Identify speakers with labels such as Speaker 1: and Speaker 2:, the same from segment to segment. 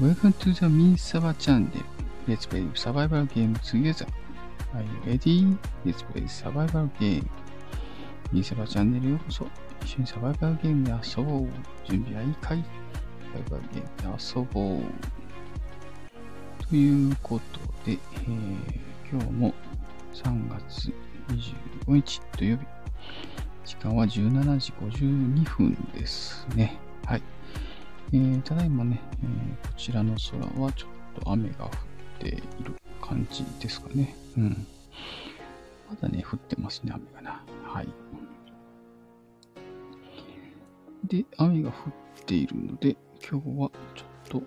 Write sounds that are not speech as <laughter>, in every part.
Speaker 1: Welcome to the Minsaba channel. Let's play survival game together. Are you ready? Let's play survival game. ミンサバチャンネルへようこそ。一緒にサバイバルゲームで遊ぼう。準備はいいかいサバイバルゲームで遊ぼう。ということで、えー今日も3月25日土曜日。時間は17時52分ですね。えーただいまね、えーこちらの空はちょっと雨が降っている感じですかね。うん。まだね、降ってますね、雨がな。はい。で、雨が降っているので、今日はちょっと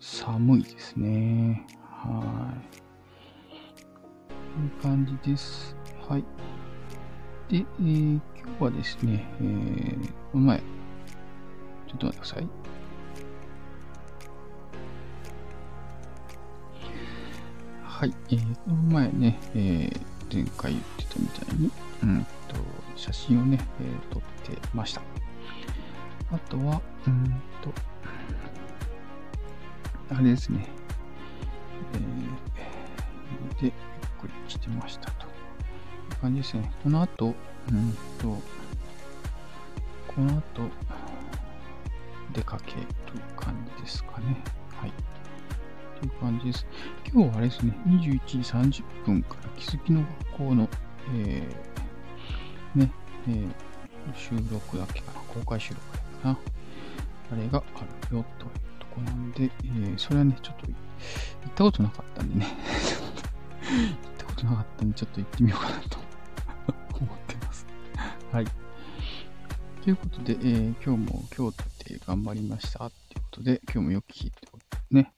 Speaker 1: 寒いですね。はい。こういう感じです。はい。で、えー今日はですね、えー、この前、ちょっと待ってください。はい、えー、この前ね、えー、前回言ってたみたいに、うんと、写真をね、えー撮ってました。あとは、うんと、あれですね、えー、で、ゆっくりしてましたと。いう感じですね。この後、うんと、この後、出かける感じですかね。はい。という感じです。今日はあれですね、21時30分から気づきの学校の、えー、ね、えー収録だけかな、公開収録だけかな。あれがあるよというとこなんで、えーそれはね、ちょっと行ったことなかったんでね、<laughs> 行ったことなかったんで、ちょっと行ってみようかなと思ってます。はい。ということで、えー今日も京都で頑張りましたっていうことで、今日もよく聞いてね、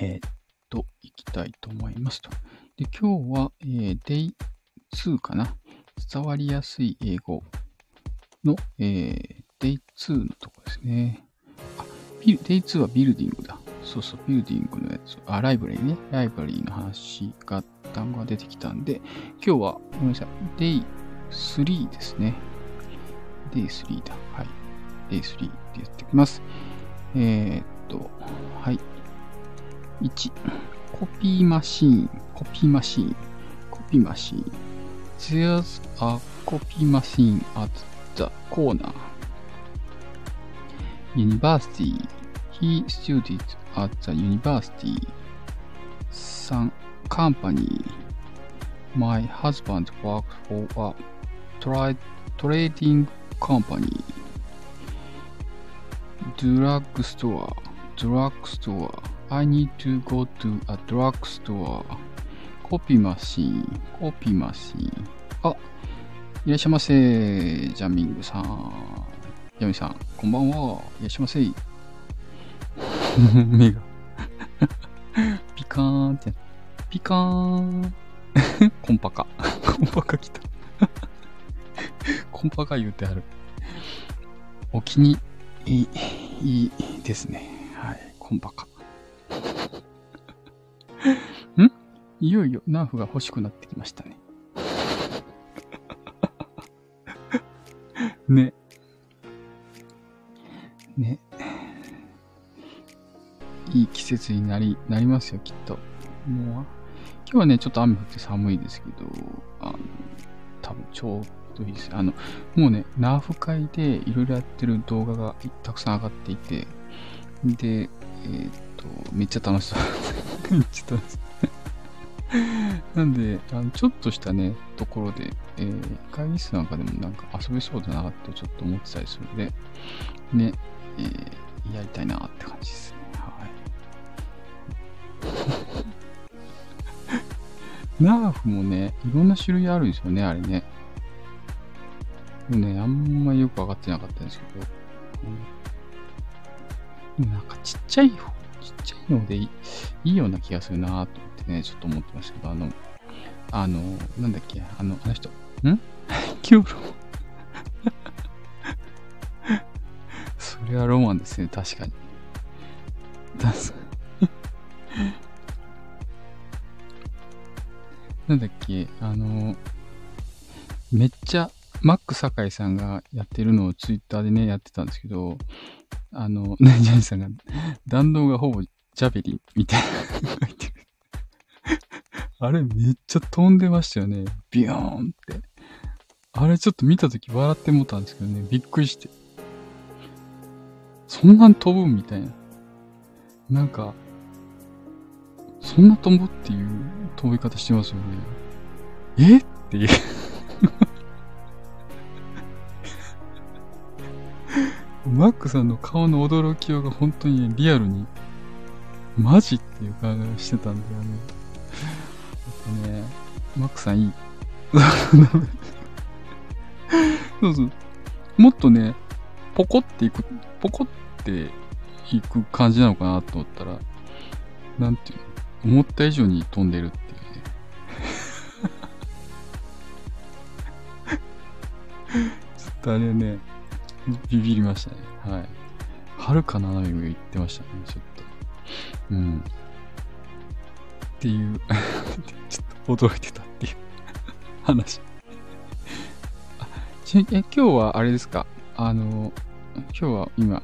Speaker 1: えーっと、行きたいと思いますと。で、今日は、えー、Day2 かな。伝わりやすい英語の、えー、Day2 のとこですね。あ、ビル Day2 はビルディングだ。そうそう、ビルディングのやつ。あ、ライブラリーね。ライブラリーの話が、単語が出てきたんで、今日は、ごめんなさい。Day3 ですね。Day3 だ。はい。Day3 でやっていきます。えー、っと、はい。1、コピーマシーン、コピーマシーン、コピーマシーン。There's a copy machine at the corner. University. He studied at the university. Some company. My husband works for a tra- trading company. Drugstore. Drugstore. I need to go to a drugstore. コピーマシーン、コピーマシーン。あ、いらっしゃいませ。ジャミングさん。ヤミさん、こんばんは。いらっしゃいませ。<laughs> 目が。<laughs> ピカーンって。ピカーン。コンパカ。コンパカ来た。コンパカ言うてある。お気にいい、いいですね。はい。コンパカ。<laughs> ん？いよいよナーフが欲しくなってきましたね。<laughs> ね。ね。いい季節になり、なりますよ、きっと。もう、今日はね、ちょっと雨降って寒いですけど、あの、多分ちょうどいいです。あの、もうね、ナーフ会でいろいろやってる動画がたくさん上がっていて、で、えーっと、めっちゃ楽しそう。<laughs> めっちゃ楽しそう。<laughs> なんで、あのちょっとしたね、ところで、えー会議室なんかでもなんか遊べそうだなってちょっと思ってたりするので、ね、えーやりたいなって感じですね。はい。<laughs> ナーフもね、いろんな種類あるんですよね、あれね。ね、あんまよくわかってなかったんですけど、うん、なんかちっちゃい方、ちっちゃいのでいいような気がするなと思ってね、ちょっと思ってましたけど、あの、あの、なんだっけ、あの、あの人、ん？<laughs> キューロ。<laughs> それはロマンですね、確かに。確かに。<laughs> なんだっけ、あの、めっちゃ、マック酒井さんがやってるのをツイッターでね、やってたんですけど、あの、ね、ジャニーさんが、弾道がほぼジャベリンみたいな。<laughs> あれめっちゃ飛んでましたよね。ビヨーンって。あれちょっと見たとき笑ってもったんですけどね、びっくりして。そんなに飛ぶみたいな。なんか、そんな飛ぶっていう飛び方してますよね。え？っていうマックさんの顔の驚きようが本当にリアルに、マジっていう感じがしてたんだよね。やっぱね、マックさんいい。<laughs> そうそう。もっとね、ポコっていく、ポコっていく感じなのかなと思ったら、なんていうの、思った以上に飛んでるっていうね。<laughs> ちょっとあれね、ビビりましたね。はい。はるか斜め上行ってましたね、ちょっと。うん。っていう <laughs> ちょっと驚いてたっていう話あちえ、今日はあれですか？あの、今日は今、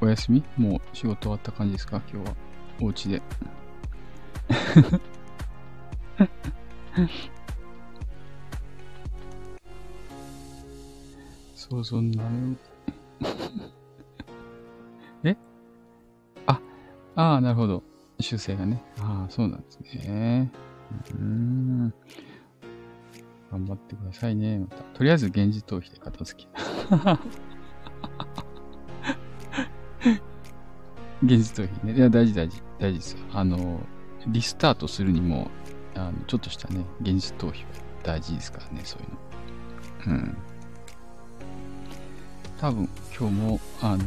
Speaker 1: お休み？もう仕事終わった感じですか？今日は。お家で。そうそうな。<laughs> え？あ、ああ、なるほど。修正がね。ああ、そうなんですね。うん。頑張ってくださいね。また。とりあえず現実逃避で片付け。<laughs> 現実逃避ね。いや、大事大事。大事です。あの、リスタートするにも、あのちょっとしたね、現実逃避は大事ですからね、そういうの。うん。多分今日も、あの、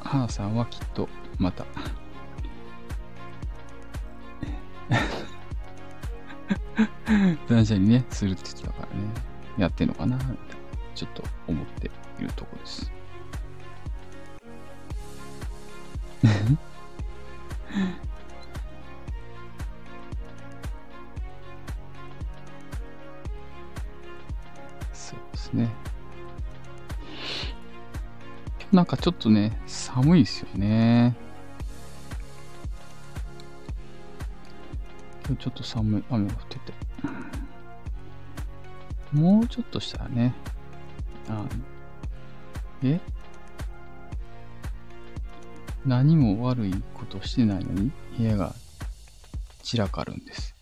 Speaker 1: 花さんはきっとまた断捨離ね、するって言ってたからね、やってんのかな、ちょっと思っているとこです。かちょっとね、寒いですよね。今日ちょっと寒い、雨が降ってて。もうちょっとしたらね、あえ？何も悪いことしてないのに部屋が散らかるんです。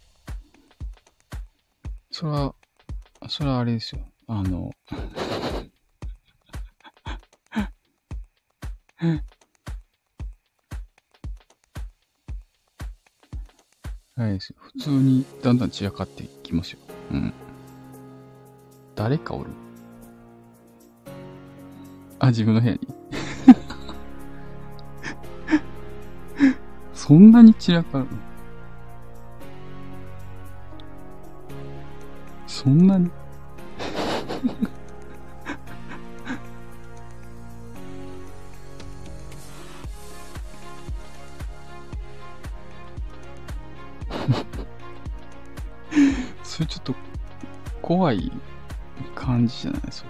Speaker 1: それは、それはあれですよ。あのはい普通にだんだん散らかっていきますよ。うん。誰かおる？あ、自分の部屋に。<laughs> そんなに散らかる？そんなに？怖い感じじゃない？ですか。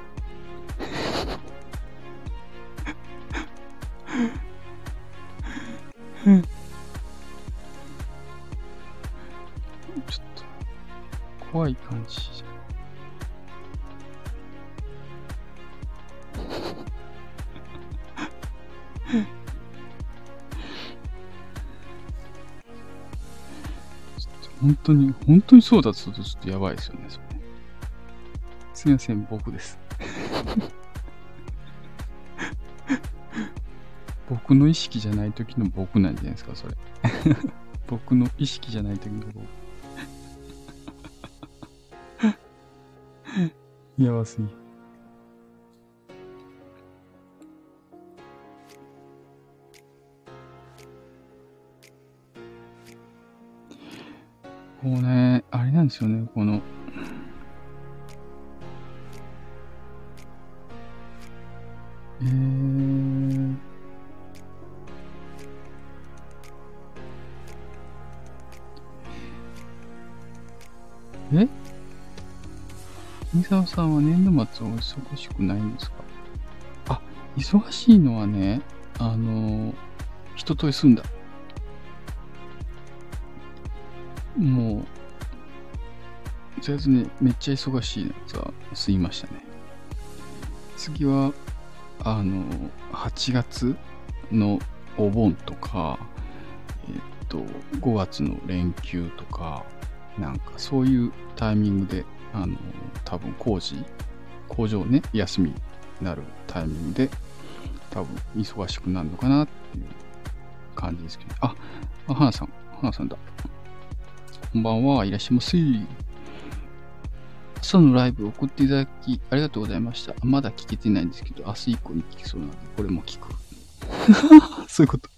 Speaker 1: ちょっと怖い感じじゃん。<laughs> 本当に、本当にそうだとするとちょっとやばいですよね、それ。すみません、僕です。<laughs> 僕の意識じゃない時の僕なんじゃないですか、それ。<laughs> 僕の意識じゃない時の僕。<laughs> やばすぎ。こうね、あれなんですよね、この、さんお忙しくないんですか？あ、忙しいのはね、あの、人と住んだ。もう、とりあえずね、めっちゃ忙しいやつは吸いましたね。次は、あの、8月のお盆とか、えっと、5月の連休とか、なんかそういうタイミングで、あの、多分工事、工場ね、休みになるタイミングで、多分忙しくなるのかなっていう感じですけど、あ、あ花さん、花さんだ。こんばんは、いらっしゃいませ。朝のライブ送っていただきありがとうございました。まだ聞けてないんですけど、明日以降に聞きそうなので、これも聞く。<laughs> そういうこと。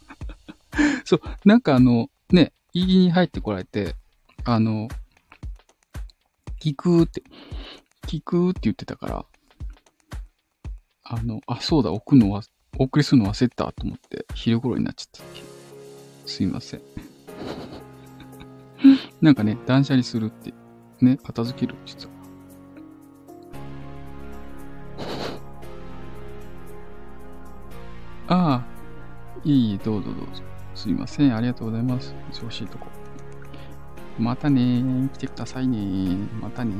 Speaker 1: <laughs> そう、なんかあの、ね、言いに入ってこられて、あの、聞くって、聞くって言ってたから、あの、あ、そうだ、送るのは、お送りするの忘れたと思って、昼頃になっちゃった。すいません。<laughs> なんかね、断捨離するって、ね、片付けるって言ってた。<laughs> ああ、いい、どうぞどうぞ。すいません、ありがとうございます。忙しいとこ。またね来てくださいねまたね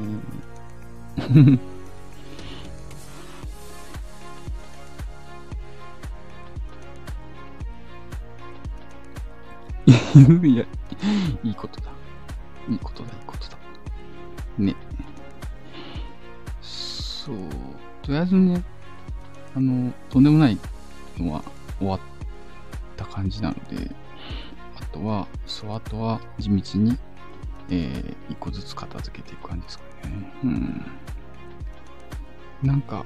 Speaker 1: <laughs> いや、いいことだ。いいことだ、いいことだ。ね。そう。とりあえずね、あの、とんでもないのは終わった感じなので、あとは、そう、あとは地道に、えー、一個ずつ片付けていく感じですかね。うん。なんか、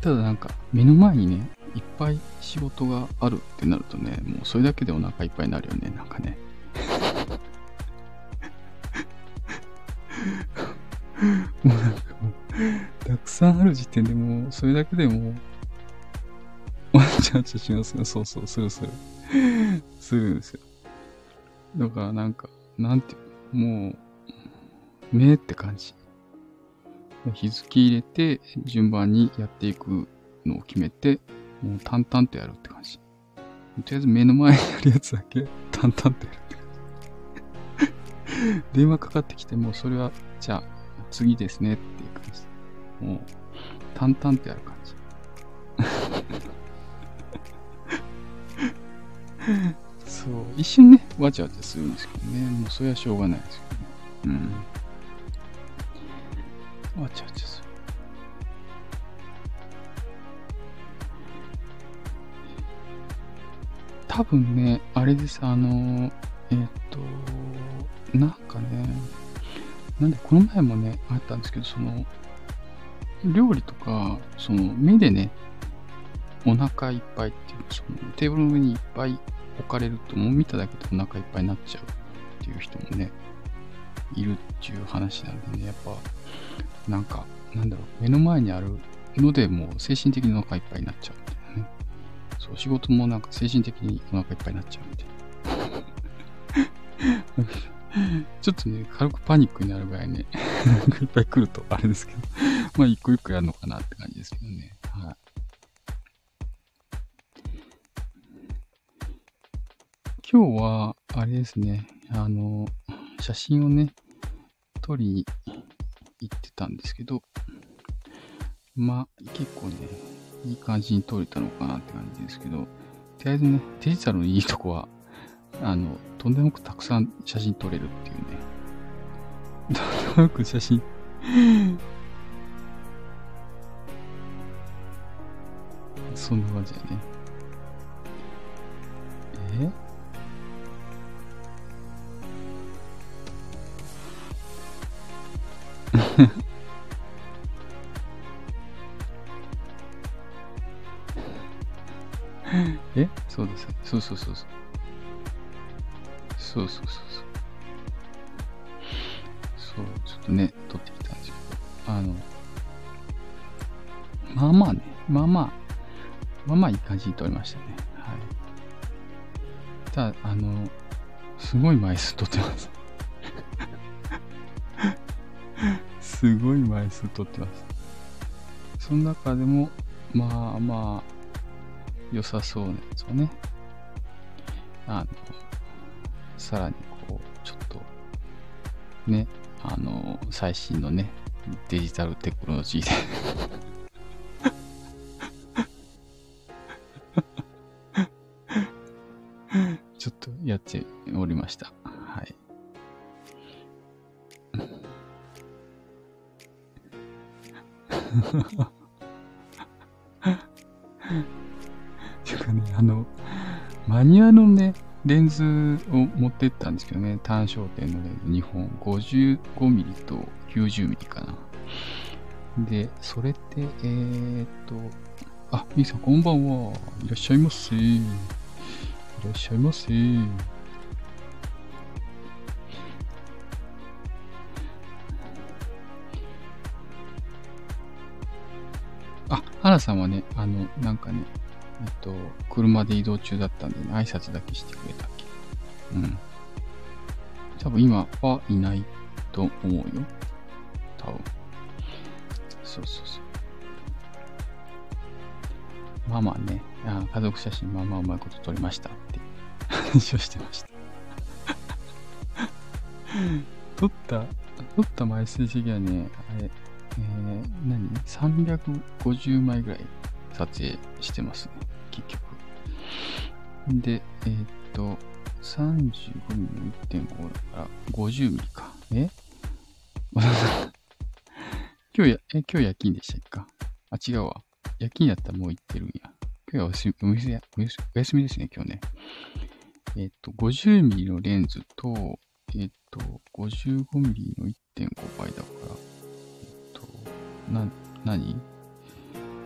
Speaker 1: ただなんか、目の前にね、いっぱい仕事があるってなるとね、もうそれだけでお腹いっぱいになるよね、なんかね。もうなんかもう、たくさんある時点でもう、それだけでもう、わちゃわちゃしますよ。そうそう、するする。するんですよ。だからなんか、なんていうもう、目って感じ。日付入れて、順番にやっていくのを決めて、もう淡々とやるって感じ。とりあえず目の前にあるやつだけ淡々とやるって感じ。<laughs> 電話かかってきてもう、それは、じゃあ、次ですねっていう感じ。もう、淡々とやる感じ。<laughs> そう、一瞬ね、わちゃわちゃするんですけどね。もうそれはしょうがないですけどね。うん。わちゃわちゃする。多分ね、あれです、あの、えっ、と、なんかね、なんで、この前もね、あったんですけど、その、料理とか、その、目でね、お腹いっぱいっていう、その、テーブルの上にいっぱい置かれると、もう見ただけでお腹いっぱいになっちゃうっていう人もね、いるっていう話なんでね、やっぱ、なんか、なんだろう、目の前にあるので、もう精神的にお腹いっぱいになっちゃうみたいなね。そう、仕事もなんか精神的にお腹いっぱいになっちゃうみたいな。<laughs> ちょっとね、軽くパニックになるぐらいね、<laughs> いっぱい来るとあれですけど、まあ一個一個やるのかなって感じですけどね。はい。今日は、あれですね、あの、写真をね、撮りに行ってたんですけど、まあ、結構ね、いい感じに撮れたのかなって感じですけど、とりあえずね、デジタルのいいとこは、あの、とんでもなくたくさん写真撮れるっていうね。とんでもなく写真そんな感じだね。え？そう。そうそうそうそう。そうそうそうそう。そう、ちょっとね、撮ってきたんですけど、あの、まあまあね、まあまあ、まあまあいい感じに撮りましたね。はい。ただ、あの、すごい枚数撮ってます。<laughs> すごい枚数撮ってます。その中でも、まあまあ、良さそうなやつをね、あの、さらにこう、ちょっと、ね、あの、最新のね、デジタルテクノロジーで <laughs> ちょっとやっておりました。はい。<laughs> ってったんですけどね、単焦点のレンズ2本、55mm と 90mm かな。で、それって、えー、っと、あ、みーさんこんばんは。いらっしゃいませ。いらっしゃいませ。あ、花さんはね、あの、なんかね、えっと、車で移動中だったんで、ね、挨拶だけしてくれたっけ。うん。多分今はいないと思うよ。多分。そうそうそう。まあまあね、あ家族写真まあまあうまいこと撮りましたって話をしてました撮った、撮った枚数的にはね、あれ、えー、何 ?350 枚ぐらい撮影してますね、結局。で、えー、っと、35ミリの1.5だから50ミリか。え？<laughs> 今日や、え、今日夜勤でしたっけか？あ、違うわ。夜勤やったらもう行ってるんや。今日はお休み、お店お休みですね、今日ね。えっと、50ミリのレンズと、えっと、55ミリの1.5倍だから、えっと、な、なに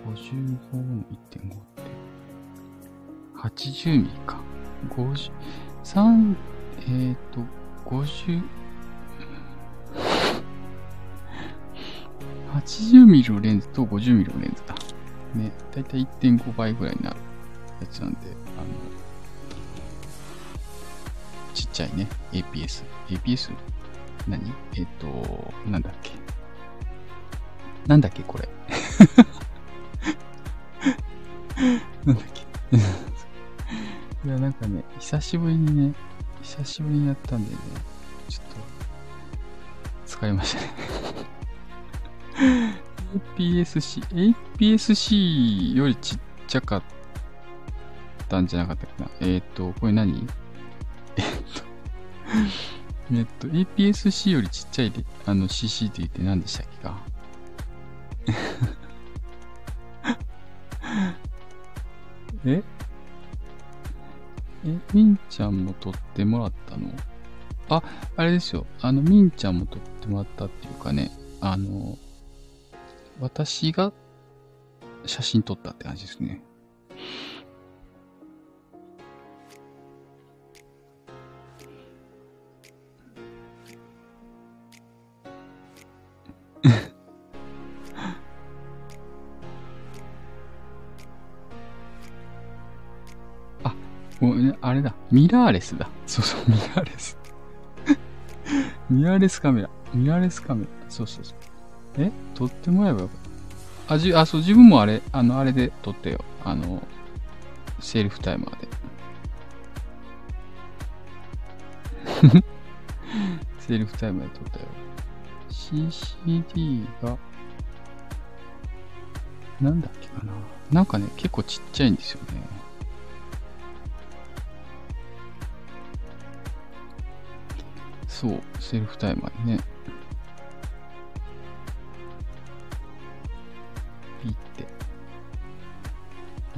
Speaker 1: ?55 の1.5って、80ミリか。50、3、えっと、50、80ミリのレンズと50ミリのレンズだ。ね、だいたい1.5倍ぐらいになるやつなんで、あの、ちっちゃいね、APS。APS? 何？えっ、ー、と、なんだっけ？なんだっけ、これ？<laughs> なんだっけ？や、なんかね、久しぶりにね、久しぶりにやったんでね、ちょっと、疲れましたね。APS-C、APS-C よりちっちゃかったんじゃなかったっけな。えっ、ー、と、これ何？えっと、えっと、APS-C よりちっちゃいで、あの CC って言って何でしたっけか？え？え、みんちゃんも撮ってもらったの？あ、あれですよ。あの、みんちゃんも撮ってもらったっていうかね、あの、私が写真撮ったって感じですね。<laughs> あれだ。ミラーレスだ。そうそう、ミラーレス。<laughs> ミラーレスカメラ。ミラーレスカメラ。そうそうそう。え？撮ってもらえばよかった。あ、じ、あ、そう、自分もあれ、あの、あれで撮ってよ。あの、セルフタイマーで。<laughs> セルフタイマーで撮ったよ。CCD が、なんだっけかな。なんかね、結構ちっちゃいんですよね。そう、セルフタイマーにね。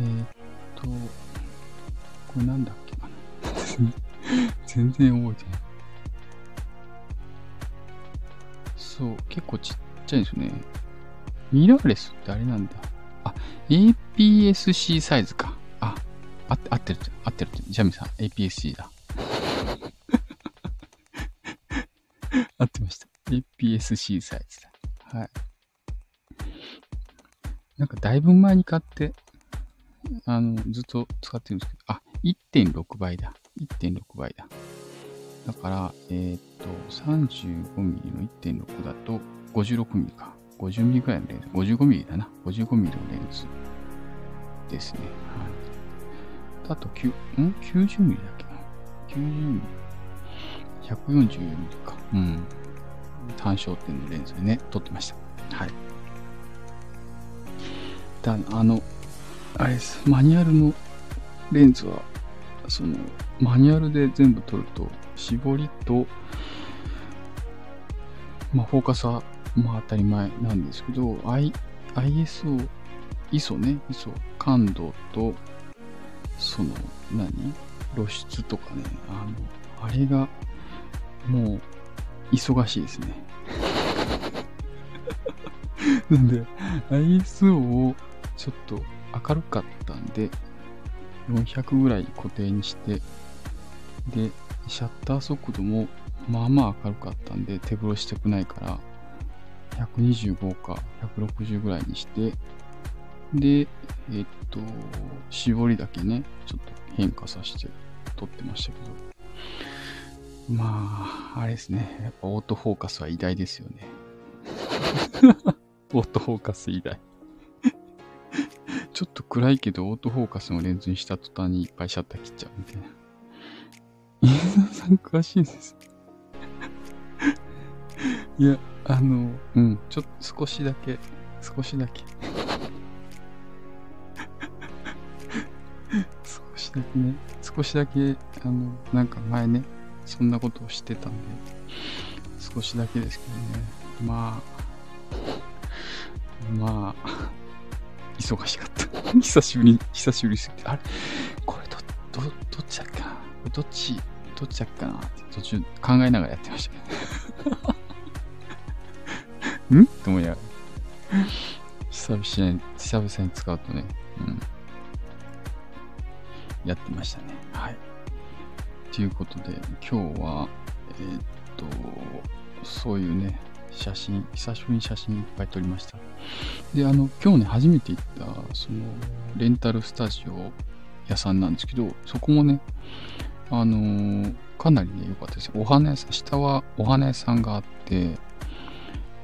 Speaker 1: えー、っと、これなんだっけかな。<laughs> 全然覚えてない。そう、結構ちっちゃいんですよね。ミラーレスってあれなんだ。あ、APS-C サイズか。あ、あ合ってる、合ってる。ジャミさん、APS-C だ。合ってました。SC サイズだ。はい。なんかだいぶ前に買って、あの、ずっと使ってるんですけど、あ、1.6倍だ。1.6倍だ。だから、えー、っと、35mm の1.6だと 56mm か。50mm くらいのレンズ。55mm だな。55mm のレンズですね。はい。あと、9ん ?90 ミリだっけな ?90 ミリ。140ミリか。うん。単焦点のレンズでね、撮ってました。はい。だあの、あれです、マニュアルのレンズは、その、マニュアルで全部撮ると、絞りと、まあ、フォーカスは、まあ当たり前なんですけど、I、ISO、ISO ね、ISO、感度と、その、何？露出とかね、あの、あれが、もう、忙しいですね。なんで、ISO をちょっと明るかったんで、400ぐらい固定にして、で、シャッター速度もまあまあ明るかったんで手風呂してくないから125か160ぐらいにしてでえっと絞りだけねちょっと変化させて撮ってましたけどまああれですねやっぱオートフォーカスは偉大ですよね <laughs> オートフォーカス偉大ちょっと暗いけどオートフォーカスのレンズにした途端にいっぱいシャッター切っちゃうみたいな。<laughs> 伊沢さん詳しいです。いや、あの、うん、ちょっと少しだけ、少しだけ。少しだけね、少しだけ、あの、なんか前ね、そんなことをしてたんで、少しだけですけどね、まあ、まあ、忙しかった。<laughs> 久しぶり、久しぶりすぎて、あれ？これど、ど、どっちだっけな？どっち、どっちだっけな？って途中考えながらやってましたけど。<laughs> ん？と思いながら。久々に、久々に使うとね、うん。やってましたね。ということで、今日は、えー、っと、そういうね、写真、久しぶりに写真いっぱい撮りました。で、あの、今日ね、初めて行った、その、レンタルスタジオ屋さんなんですけど、そこもね、あのー、かなりね、良かったですお花屋さん、下はお花屋さんがあって、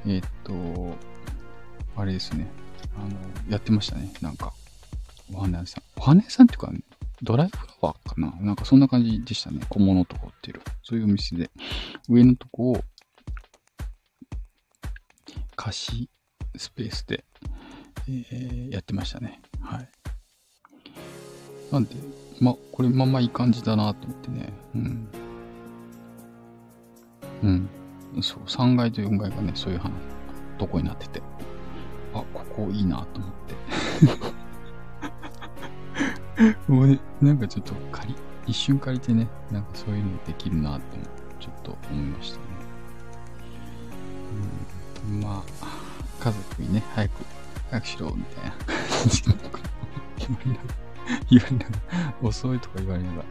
Speaker 1: えー、っと、あれですね。あの、やってましたね。なんか、お花屋さん。お花屋さんっていうか、ドライフラワーかな？なんかそんな感じでしたね。小物とか売ってる。そういうお店で。上のとこを、貸しスペースで、えー、やってましたね。はい。なんで、ま、これまんまいい感じだなと思ってね。うん。うん。そう、3階と4階がね、そういう話、とこになってて、あ、ここいいなと思って。もうね、なんかちょっと借り、一瞬借りてね、なんかそういうのできるなと、ちょっと思いましたね。うん、まあ、家族にね、早く、早くしろ、みたいな感じの言われながら、言われながら、遅いとか言われなが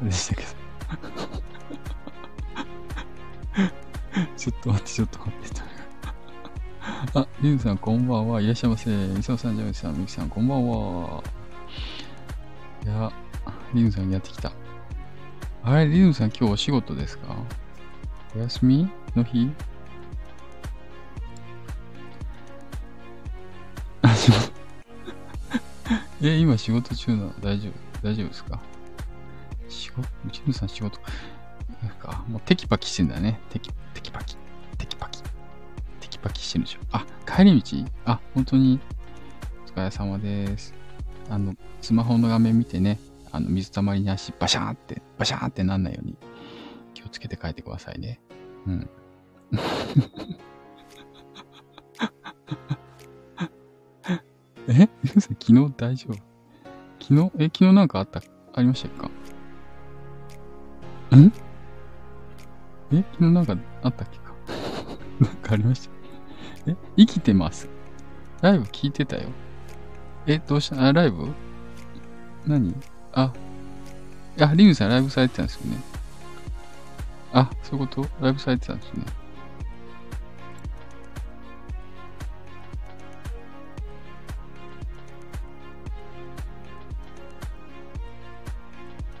Speaker 1: ら、でしたけど。ちょっと待って、ちょっと待って。あ、リュウさん、こんばんは。いらっしゃいませ。みそさん、ジャムさん、みきさん、こんばんは。いや、リュウさんやってきた。あれ、リュウさん、今日お仕事ですか？お休み？の日？あ、仕事。え、今仕事中なの？大丈夫？大丈夫ですか？仕事、リュウさん仕事？なんか、もうテキパキしてんだね。テキテキパキ。テキパキ。テキパキしてるでしょ。あ、帰り道？あ、本当に。お疲れ様です。あの、スマホの画面見てね、あの、水たまりに足バシャーンって、バシャーンってなんないように気をつけて帰ってくださいね。うん。<laughs> え？<laughs> 昨日大丈夫？昨日、え、昨日なんかあった、ありましたっけか？ん？え？昨日なんかあったっけか？<laughs> なんかありました？え？生きてます？ライブ聞いてたよ。え、どうした？あ、ライブ？何？あ、あ、リムさんライブされてたんですよね。あ、そういうこと？ライブされてたんですね。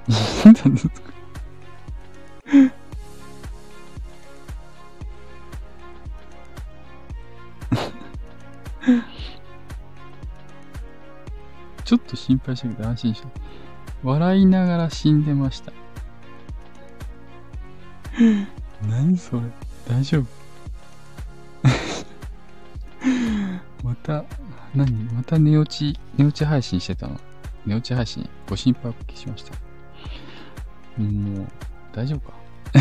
Speaker 1: <laughs> ちょっと心配したけど安心した。笑いながら死んでました。<laughs> 何それ？大丈夫？<laughs> また、何？また寝落ち、寝落ち配信してたの？寝落ち配信、ご心配おかけしました。もう、大丈夫か？<laughs>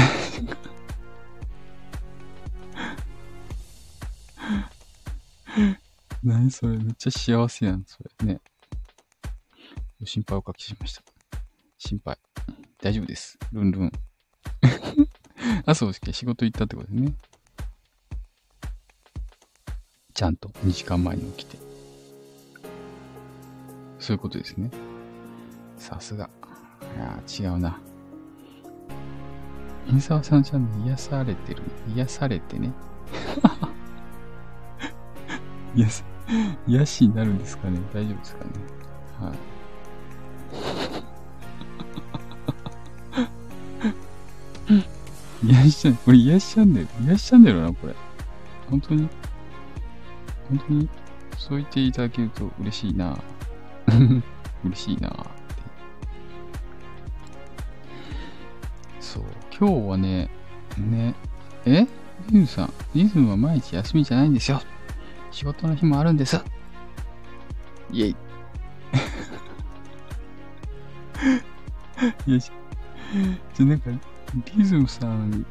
Speaker 1: 何それ？めっちゃ幸せやん、それね。心配おかけしました。心配。大丈夫です。ルンルン。あ、そう、仕事行ったってことですね。ちゃんと2時間前に起きて。そういうことですね。さすが。いや違うな。インサワさんちゃんと癒されてる。癒されてね。<laughs> 癒さ、癒しになるんですかね大丈夫ですかねはい。癒しちゃう。これ癒しチャンネル。癒しチャンネルな、これ。本当に、本当に、そう言っていただけると嬉しいな。<laughs> 嬉しいなって。そう。今日はね、ね、え？リズムさん、リズムは毎日休みじゃないんですよ。仕事の日もあるんです。イェイ。<laughs> よし。じゃ、なんか、リズムさん、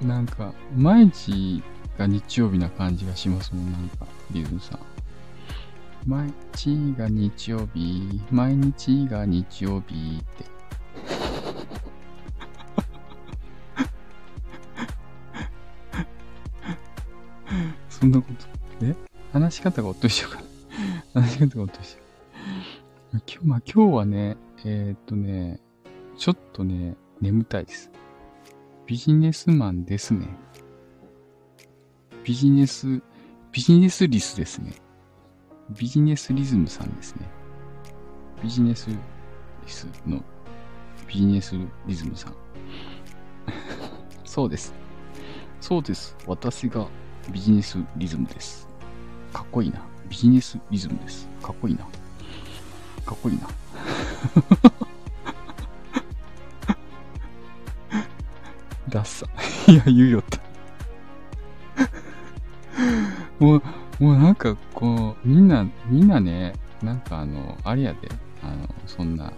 Speaker 1: なんか、毎日が日曜日な感じがしますもん、なんか、リズムさん。毎日が日曜日、毎日が日曜日って。そんなこと、え？話し方がおっとしようか。話し方がおっとしよう。今日、まあ今日はね、えー、っとね、ちょっとね、眠たいです。ビジネスマンですね。ビジネス、ビジネスリスですね。ビジネスリズムさんですね。ビジネスリスのビジネスリズムさん。<laughs> そうです。そうです。私がビジネスリズムです。かっこいいな。ビジネスリズムです。かっこいいな。かっこいいな。ダッサ。<laughs> いや、言うよった。<laughs> もう、もうなんかこう、みんな、みんなね、なんかあの、あれやで、あの、そんな、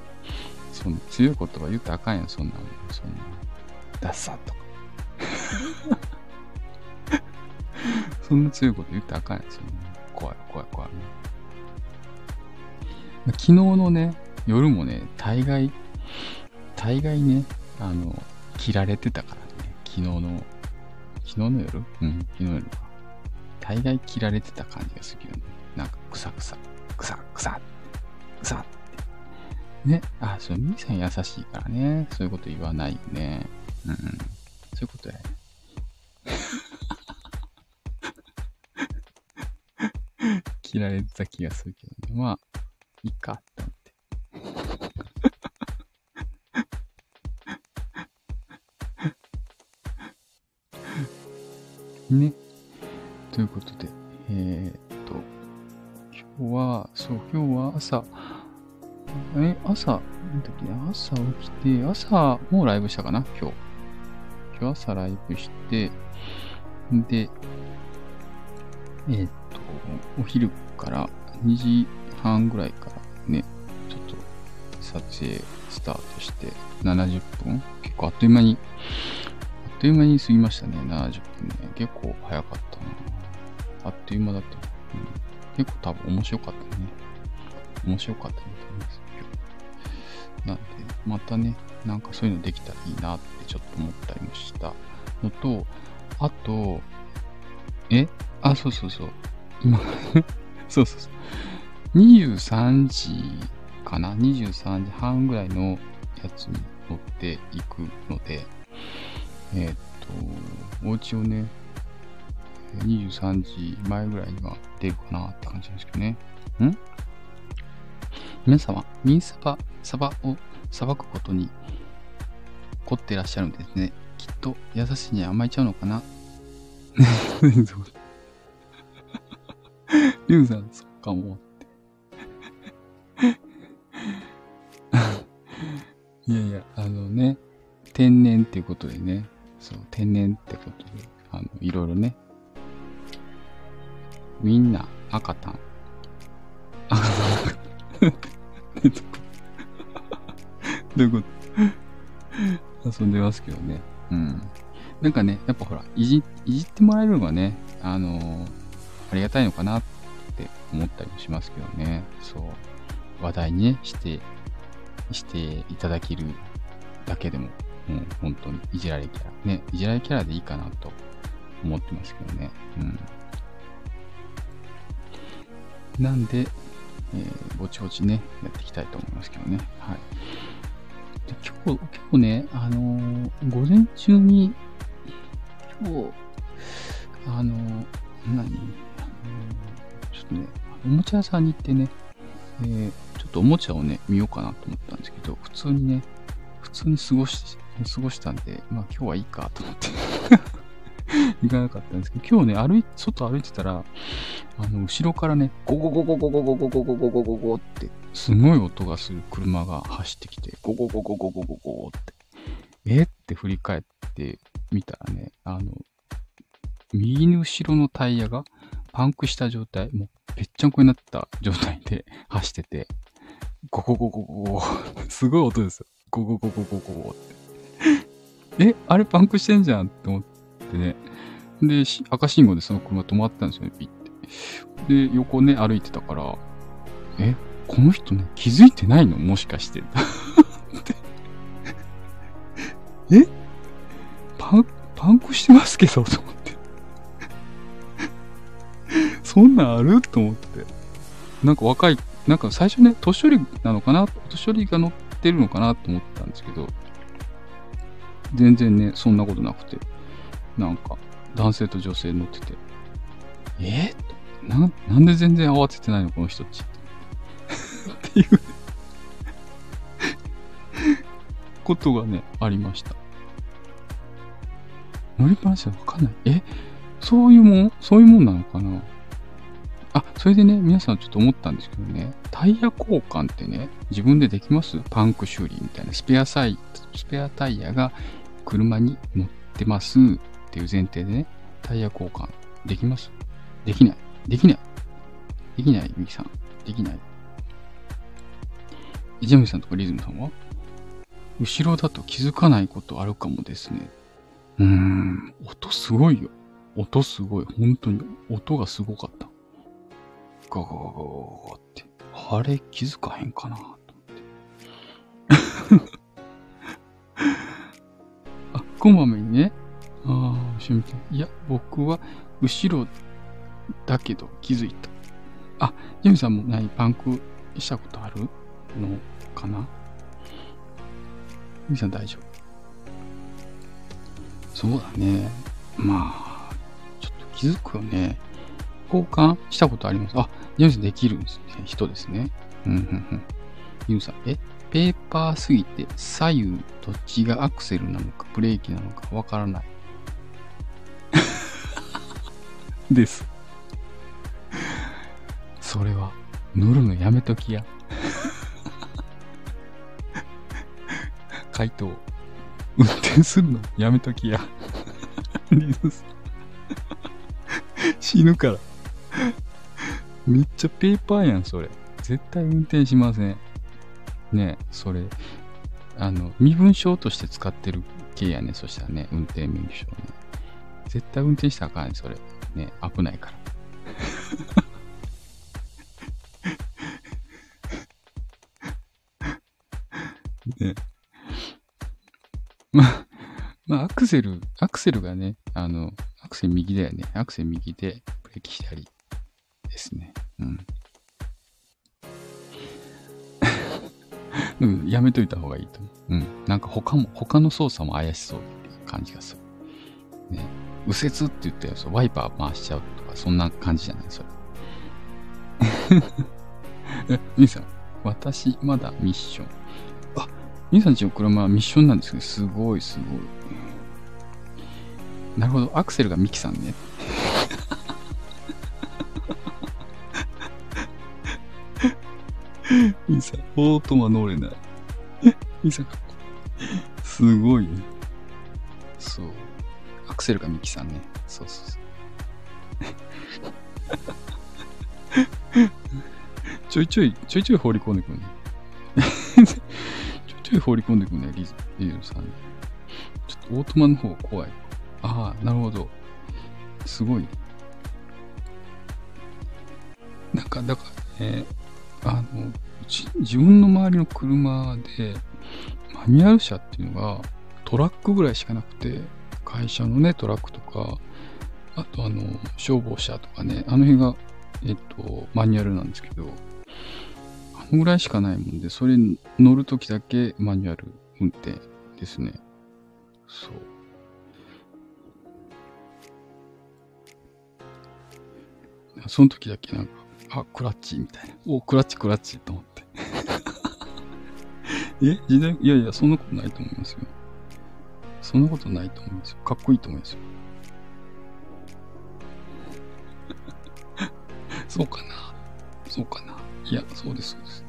Speaker 1: そん強い言葉言ったらあかんやん、そんな、そんな、ダッサとか。<laughs> そんな強いこと言ったらあかんやん、そんな。怖い、怖い、怖い。昨日のね、夜もね、大概、大概ね、あの、切られてたから、昨日の、昨日の夜？うん、昨日の夜か。大概切られてた感じがするよね。なんか、くさくさ、くさ、くさ、くさって。ね。あ、そう、ミさん優しいからね。そういうこと言わないよね。うん。そういうことやね。<laughs> 切られてた気がするけどね。まあ、いいかって思ね。ということで、えー、っと、今日は、そう、今日は朝、え、朝、なんだっけ、朝起きて、朝もうライブしたかな今日。今日朝ライブして、で、えー、っと、お昼から2時半ぐらいからね、ちょっと撮影スタートして70分結構あっという間に、っという間に過ぎましたね、70分ね。結構早かったな。あっという間だった。うん、結構多分面白かったね。面白かったと思います。なんで、またね、なんかそういうのできたらいいなってちょっと思ったりもしたのと、あと、え？あ、そうそうそう。今 <laughs> そうそうそう。23時かな ?23 時半ぐらいのやつに乗っていくので、えー、っと、お家をね、23時前ぐらいには出るかなって感じですけどね。ん？皆様、ミンサバ、サバをさばくことに凝っていらっしゃるんですね。きっと優しいに甘えちゃうのかな。<laughs> リュウさん、そっかもって <laughs> いやいや、あのね、天然っていうことでね、そう、天然ってことで、あの、いろいろね、みんな赤タン。<laughs> どういうこと？遊んでますけどね。うん。なんかね、やっぱほら、いじ、いじってもらえるのがね、あのー、ありがたいのかなって思ったりもしますけどね。そう。話題にね、して、していただけるだけでも、もう本当にいじられキャラ。ね、いじられキャラでいいかなと思ってますけどね。うん。なんで、えー、ぼちぼちね、やっていきたいと思いますけどね。はい。で今日、結構ね、あのー、午前中に、今日、あのー、何、あのー、ちょっとね、おもちゃ屋さんに行ってね、えー、ちょっとおもちゃをね、見ようかなと思ったんですけど、普通にね、普通に過ごし、過ごしたんで、まあ今日はいいかと思って <laughs> 行かなかったんですけど、今日ね、歩い、外歩いてたら、あの、後ろからね、ゴゴゴゴゴゴゴゴゴゴゴゴゴゴって、すごい音がする車が走ってきて、ゴゴゴゴゴゴゴゴって、えって振り返ってみたらね、あの、右の後ろのタイヤがパンクした状態、もうぺっちゃんこになった状態で走ってて、ゴゴゴゴゴゴすごい音ですよ。ゴゴゴゴゴゴゴって。え、あれパンクしてんじゃんって思ってね。で、赤信号でその車止まったんですよね、ピッて。で、横ね、歩いてたから、え、この人ね、気づいてないの？もしかして。<laughs> え？パン、パンクしてますけど、と思って。そんなんある？と思って。なんか若い、なんか最初ね、年寄りなのかな？年寄りが乗ってるのかな？と思ったんですけど、全然ね、そんなことなくて、なんか、男性と女性乗ってて、え？ー、な、なんで全然慌ててないの？この人っち。っていう。ことがね、ありました。乗りっぱなしでわかんない。え？そういうもん？そういうもんなのかな？あ、それでね、皆さんちょっと思ったんですけどね、タイヤ交換ってね、自分でできます？パンク修理みたいな。スペアサイ、スペアタイヤが車に乗ってますっていう前提でね、タイヤ交換できます？できない。できない。できないミキさん。できない。ジャミさんとかリズムさんは？後ろだと気づかないことあるかもですね。うーん、音すごいよ。音すごい。本当に。音がすごかった。ガガガガガガって。あれ気づかへんかなと思って。こまめにね。ああ、後ろ見て。いや、僕は後ろだけど気づいた。あ、ジェミさんも何パンクしたことあるのかな？みさん大丈夫？そうだね。まあ、ちょっと気づくよね。交換したことありますあ、ジェミさんできるんですね。人ですね。うん、うん、うん。ユウさん、え？ペーパーすぎて左右どっちがアクセルなのかブレーキなのかわからない。<laughs> です。それは、塗るのやめときや。回答。運転するのやめときや。死ぬから。めっちゃペーパーやん、それ。絶対運転しません。ねそれ。あの、身分証として使ってる系やね。そしたらね、運転免許証ね。絶対運転したらあかんねそれ。ね、危ないから。<laughs> ね。まあ、まあ、アクセル、アクセルがね、あの、アクセル右だよね。アクセル右でブレーキ左ですね。うん。<laughs> うん、やめといた方がいいと思う。うん。なんか他も、他の操作も怪しそうっていう感じがする。ね。右折って言ってそワイパー回しちゃうとか、そんな感じじゃないそれ。え、みさん、私、まだミッション。あ、みさんちの車はミッションなんですけど、すごいすごい。なるほど、アクセルがミキさんね。<laughs> ミさ、オートマ乗れない。ミさん、すごいね。そう。アクセルがミキさんね。そうそうそう。<laughs> ちょいちょい、ちょいちょい放り込んでくるね。<laughs> ちょいちょい放り込んでくるね、リズリズさん。ちょっとオートマの方が怖い。ああ、なるほど。すごい。なんか、だからね、あの、自分の周りの車で、マニュアル車っていうのがトラックぐらいしかなくて、会社のね、トラックとか、あとあの、消防車とかね、あの辺が、えっと、マニュアルなんですけど、あのぐらいしかないもんで、それ乗るときだけマニュアル運転ですね。そう。その時だけなんか、あ、クラッチみたいな。お、クラッチクラッチと思って。<laughs> え時代いやいや、そんなことないと思いますよ。そんなことないと思いますよ。かっこいいと思いますよ。<laughs> そうかなそうかないや、そうです、そうです。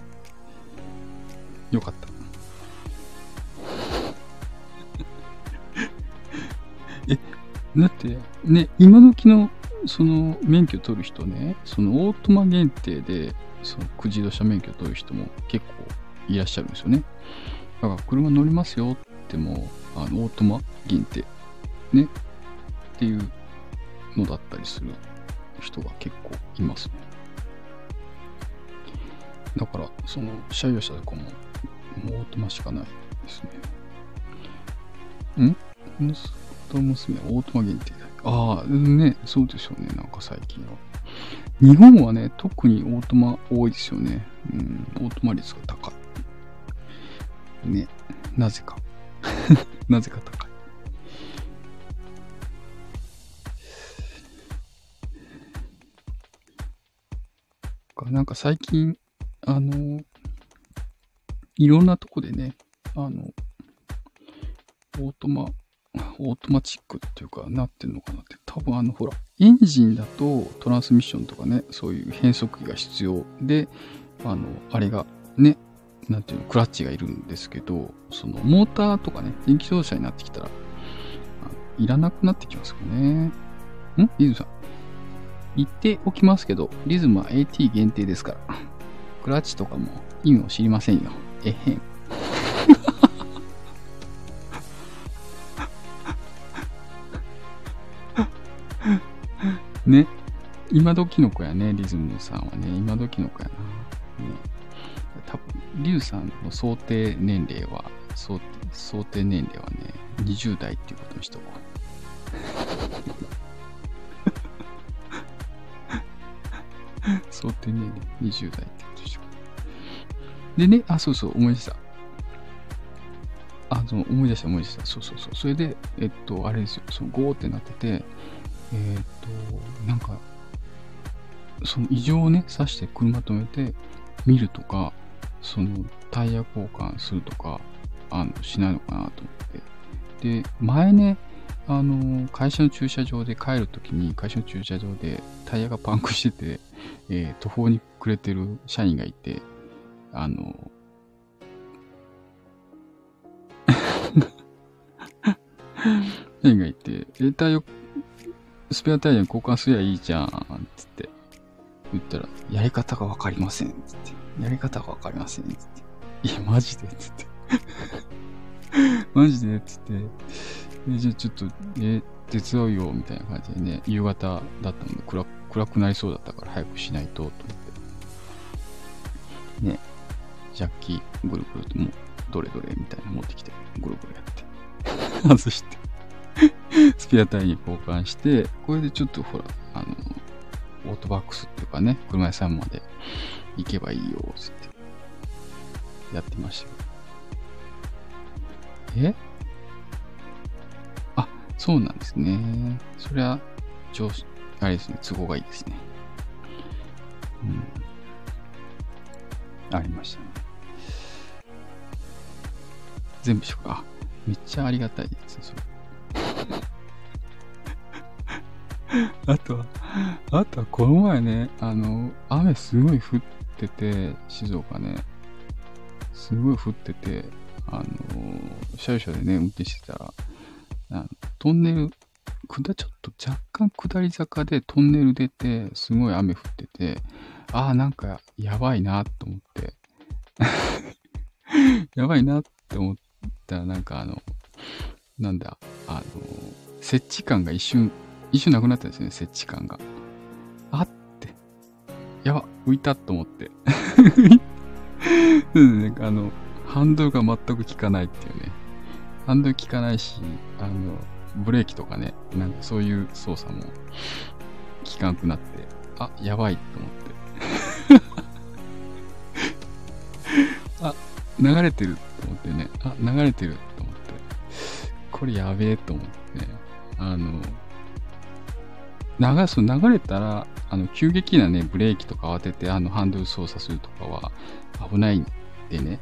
Speaker 1: よかった。<laughs> え、だって、ね、今時の、その、免許取る人ね、そのオートマ限定で、その、くじ土車免許取る人も結構いらっしゃるんですよね。だから車乗りますよっても、あの、オートマ限定、ね、っていうのだったりする人が結構いますね。だから、その、車用車とかも、もうオートマしかないですね。ん息子と娘オートマ限定だ。ああ、ね、そうでしょうね、なんか最近は。日本はね、特にオートマ多いですよね。うん、オートマ率が高い。ね。なぜか。<laughs> なぜか高い。なんか最近、あの、いろんなとこでね、あの、オートマ、オートマチックっていうか、なってんのかなって。多分あの、ほら、エンジンだとトランスミッションとかね、そういう変速機が必要で、あの、あれがね、なんていうの、クラッチがいるんですけど、そのモーターとかね、電気自動車になってきたら、いらなくなってきますよね。ん？リズムさん。言っておきますけど、リズムは AT 限定ですから。クラッチとかも意味を知りませんよ。えへん。ね。今時の子やね、リズムさんはね。今時の子やな。ね多分、リュウさんの想定年齢は、想想定年齢はね、20代っていうことにしとこう。<laughs> 想定年齢20代ってことでしょう。でね、あ、そうそう、思い出した。あ、その思い出した思い出した。そうそうそう。それで、えっと、あれですよ、そのゴーってなってて、えっと、なんか、その異常をね、刺して車止めて見るとか、そのタイヤ交換するとかあのしないのかなと思って。で前ねあの会社の駐車場で帰るときに会社の駐車場でタイヤがパンクしてて、<laughs> えー、途方に暮れてる社員がいてあの <laughs> 社員がいて、え、タイヤ、スペアタイヤに交換すりゃいいじゃん、つって言ったら、やり方がわかりません、つって。やり方がわかりません、つって。いや、マジで、つって。<laughs> マジで、つって。え、じゃあちょっと、え、手伝うよ、みたいな感じでね、夕方だったので暗暗くなりそうだったから早くしないと、と思って。ね、ジャッキぐるぐるともう、どれどれみたいな持ってきて、ぐるぐるやって。<laughs> 外して。スペアタイに交換して、これでちょっとほら、あの、オートバックスっていうかね、車屋さんまで行けばいいよ、つって。やってましたよ。え？あ、そうなんですね。それは、上司、あれですね、都合がいいですね。うん。ありましたね。全部しようか、めっちゃありがたいですそれ。<laughs> あとは、あとはこの前ね、あの、雨すごい降ってて、静岡ね、すごい降ってて、あの、車用車でね、運転してたら、あのトンネル、下、ちょっと若干下り坂でトンネル出て、すごい雨降ってて、ああ、なんかやばいなと思って、<laughs> やばいなって思ったら、なんかあの、なんだ、あの、設置感が一瞬、一瞬なくなったんですね、設置感が。あって。やば、浮いたと思って。<laughs> そうんね、あの、ハンドルが全く効かないっていうね。ハンドル効かないし、あの、ブレーキとかね、なんかそういう操作も効かなくなって、あ、やばいと思って。<laughs> あ、流れてると思ってね、あ、流れてると思って、これやべえと思って、ね、あの、流す、流れたら、あの、急激なね、ブレーキとか当てて、あの、ハンドル操作するとかは危ないんでね、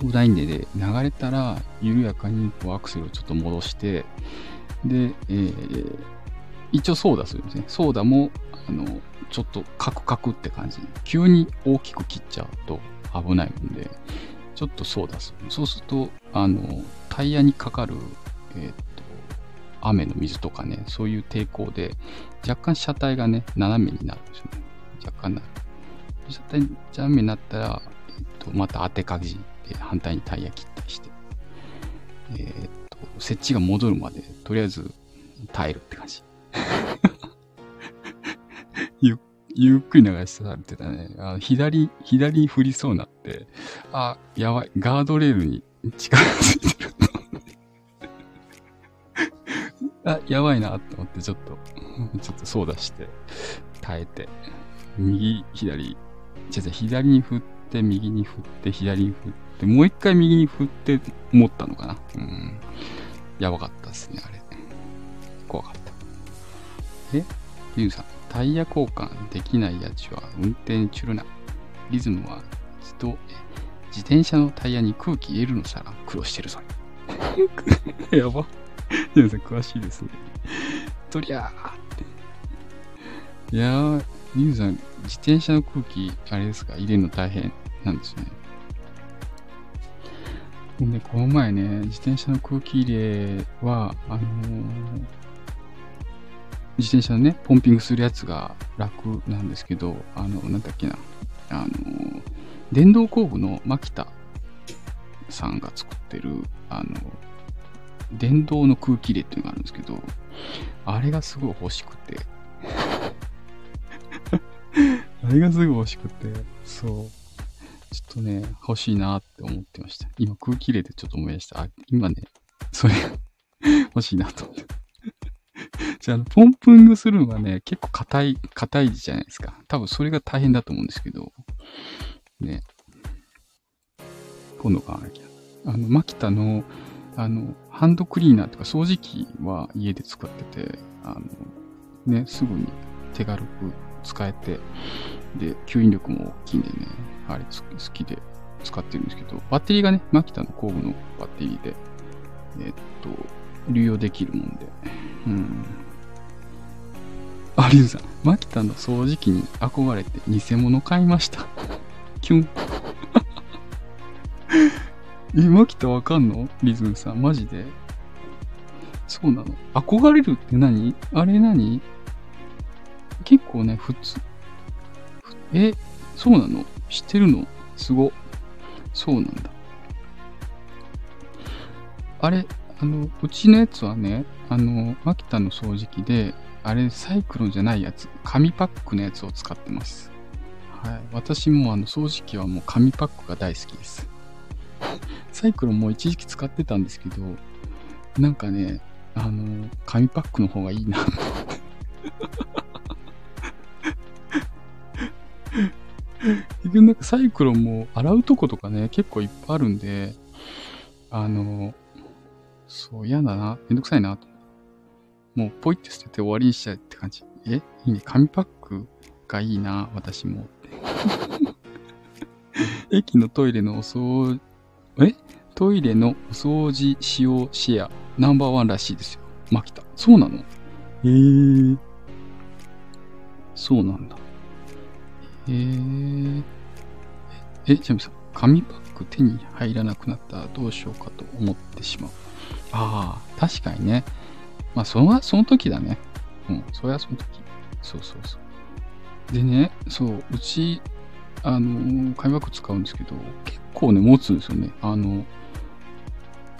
Speaker 1: 危ないんでね、流れたら、緩やかにこうアクセルをちょっと戻して、で、えー、一応ソーダするんですね。ソーダも、あの、ちょっとカクカクって感じ。急に大きく切っちゃうと危ないんで、ちょっとソーダする。そうすると、あの、タイヤにかかる、えー、っと、雨の水とかね、そういう抵抗で、若干車体がね、斜めになるんですよね。若干なる。車体斜めになったら、えっと、また当てかじで反対にタイヤ切ったりして、えー、っと、設置が戻るまで、とりあえず耐えるって感じ。<laughs> ゆゆっくり流しされてたね。あ左、左に振りそうになって、あ、やばい、ガードレールに力ついてるあ、やばいなと思って、ちょっと、<laughs> ちょっとそう出して、耐えて、右、左、違う違う、左に振って、右に振って、左に振って、もう一回右に振って持ったのかな。うん。やばかったですね、あれ。怖かった。え？リュウさん、タイヤ交換できないやつは運転中るな。リズムは自動、自転車のタイヤに空気入れるのさら苦労してるぞ。<laughs> やば。リュウさん詳しいですね。とりゃーって。いやー、リュウさん、自転車の空気、あれですか、入れるの大変なんですね。で、この前ね、自転車の空気入れは、あのー、自転車のね、ポンピングするやつが楽なんですけど、あの、なんだっけな、あのー、電動工具の牧田さんが作ってる、あの、電動の空気入れっていうのがあるんですけど、あれがすごい欲しくて。<laughs> あれがすごい欲しくて、そう。ちょっとね、欲しいなって思ってました。今空気入れてちょっと思い出した。あ、今ね、それ <laughs> 欲しいなと思って。じゃあ、ポンプングするのがね、結構硬い、硬いじゃないですか。多分それが大変だと思うんですけど、ね。今度買わなきゃ。あの、マキタの、あの、ハンドクリーナーとか掃除機は家で使ってて、あの、ね、すぐに手軽く使えて、で、吸引力も大きいんでね、あれ好きで使ってるんですけど、バッテリーがね、マキタの工具のバッテリーで、えっと、流用できるもんで、うん。あ、リュウさん、マキタの掃除機に憧れて偽物買いました。キュン。え、マキタわかんの？リズムさん、マジで？そうなの？憧れるって何？あれ何？結構ね、普通。え、そうなの？知ってるの？すご。そうなんだ。あれ、あの、うちのやつはね、あの、マキタの掃除機で、あれ、サイクロンじゃないやつ、紙パックのやつを使ってます。はい。私もあの、掃除機はもう紙パックが大好きです。<laughs> サイクロンも一時期使ってたんですけど、なんかね、あの、紙パックの方がいいな <laughs> 結局なんかサイクロンも洗うとことかね、結構いっぱいあるんで、あの、そう、嫌だな。めんどくさいな。もうポイって捨てて終わりにしちゃうって感じ。え？いいね。紙パックがいいな、私も。<laughs> 駅のトイレのお掃除、え？トイレのお掃除使用シェアナンバーワンらしいですよ。マキタ。そうなの？へえー。そうなんだ。へえ。え、ちなみにさ、紙パッく手に入らなくなったらどうしようかと思ってしまう。ああ、確かにね。まあ、それはその時だね。うん、それはその時。そうそうそう。でね、そう、うち、あの、紙パック使うんですけど、結構ね、持つんですよね。あの、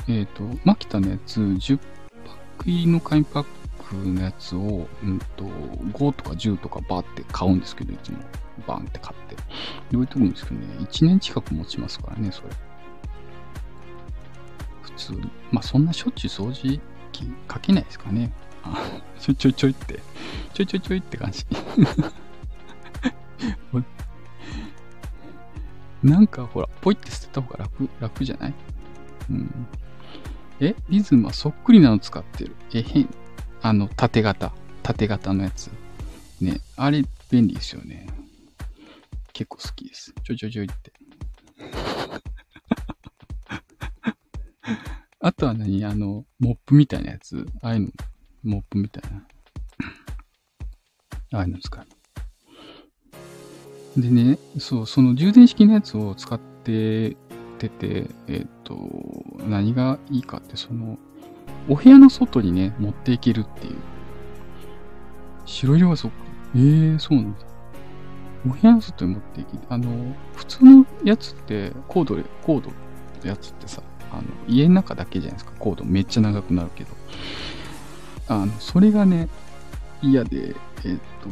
Speaker 1: えっ、ー、と、マキタのやつ、10パック入りの紙パックのやつを、うんと、5とか10とかバーって買うんですけど、いつも。バンって買って。で、置いとくんですけどね、1年近く持ちますからね、それ。普通に。まあ、そんなしょっちゅう掃除機かけないですかね。あちょいちょいちょいって、ちょいちょいちょいって感じ。なんかほら、ポイって捨てた方が楽、楽じゃない？うん。えリズムはそっくりなの使ってる。え、変。あの、縦型。縦型のやつ。ね。あれ、便利ですよね。結構好きです。ちょちょちょいって。<laughs> あとは何？あの、モップみたいなやつ。ああいうの、モップみたいな。ああいうの使う。でね、そう、その充電式のやつを使っててて、えっ、ー、と、何がいいかって、その、お部屋の外にね、持っていけるっていう。白色はそっか。ええー、そうなんだ。お部屋の外に持っていき、あの、普通のやつって、コード、コードのやつってさ、あの、家の中だけじゃないですか。コードめっちゃ長くなるけど。あの、それがね、嫌で、えっ、と、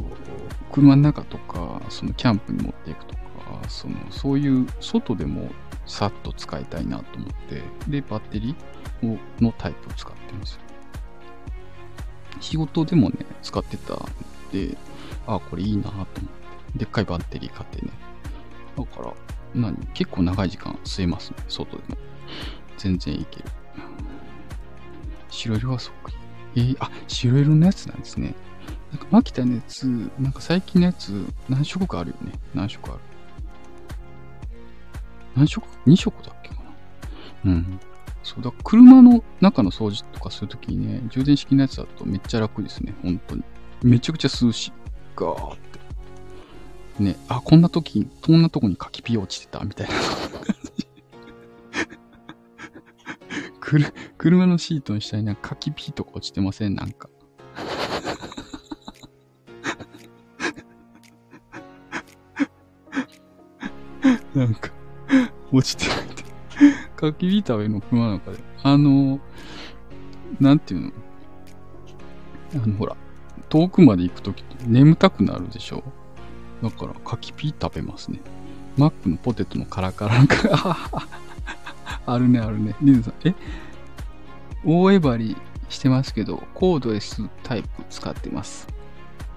Speaker 1: 車の中とか、そのキャンプに持っていくとか、その、そういう外でもさっと使いたいなと思って、で、バッテリーをのタイプを使ってます。仕事でもね、使ってたんで、あ、これいいなと思って、でっかいバッテリー買ってね。だから、何結構長い時間吸えますね、外でも。全然いける。白色はそっくり。えー、あ、白色のやつなんですね。なんか、マキタのやつ、なんか最近のやつ、何色かあるよね。何色ある。何色 ?2 色だっけかな？うん。そうだ、車の中の掃除とかするときにね、充電式のやつだとめっちゃ楽ですね。本当に。めちゃくちゃ涼しい。ガーって。ね、あ、こんな時、こんなとこに柿ピー落ちてた、みたいな。<laughs> 車のシートの下になんか柿ピーとか落ちてません？なんか。なんか、<laughs> 落ちてるみたい。焚き火食べの熊の中で。あの、なんていうの？あの、ほら、遠くまで行くときって眠たくなるでしょ？だから、柿ピー食べますね。マックのポテトのカラカラなんか、<laughs> あるね、あるね。リズさん、え？大えばりしてますけど、コードレスタイプ使ってます。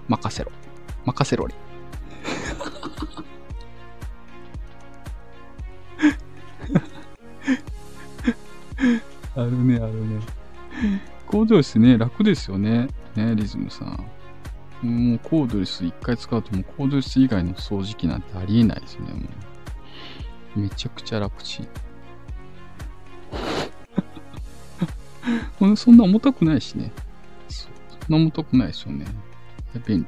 Speaker 1: 任せろ。任せろり。あるね、あるね。コードレスね、楽ですよね。ね、リズムさん。もうコードレス一回使うともうコードレス以外の掃除機なんてありえないですね。もうめちゃくちゃ楽ちん。<laughs> そんな重たくないしね。そんな重たくないですよね。便利。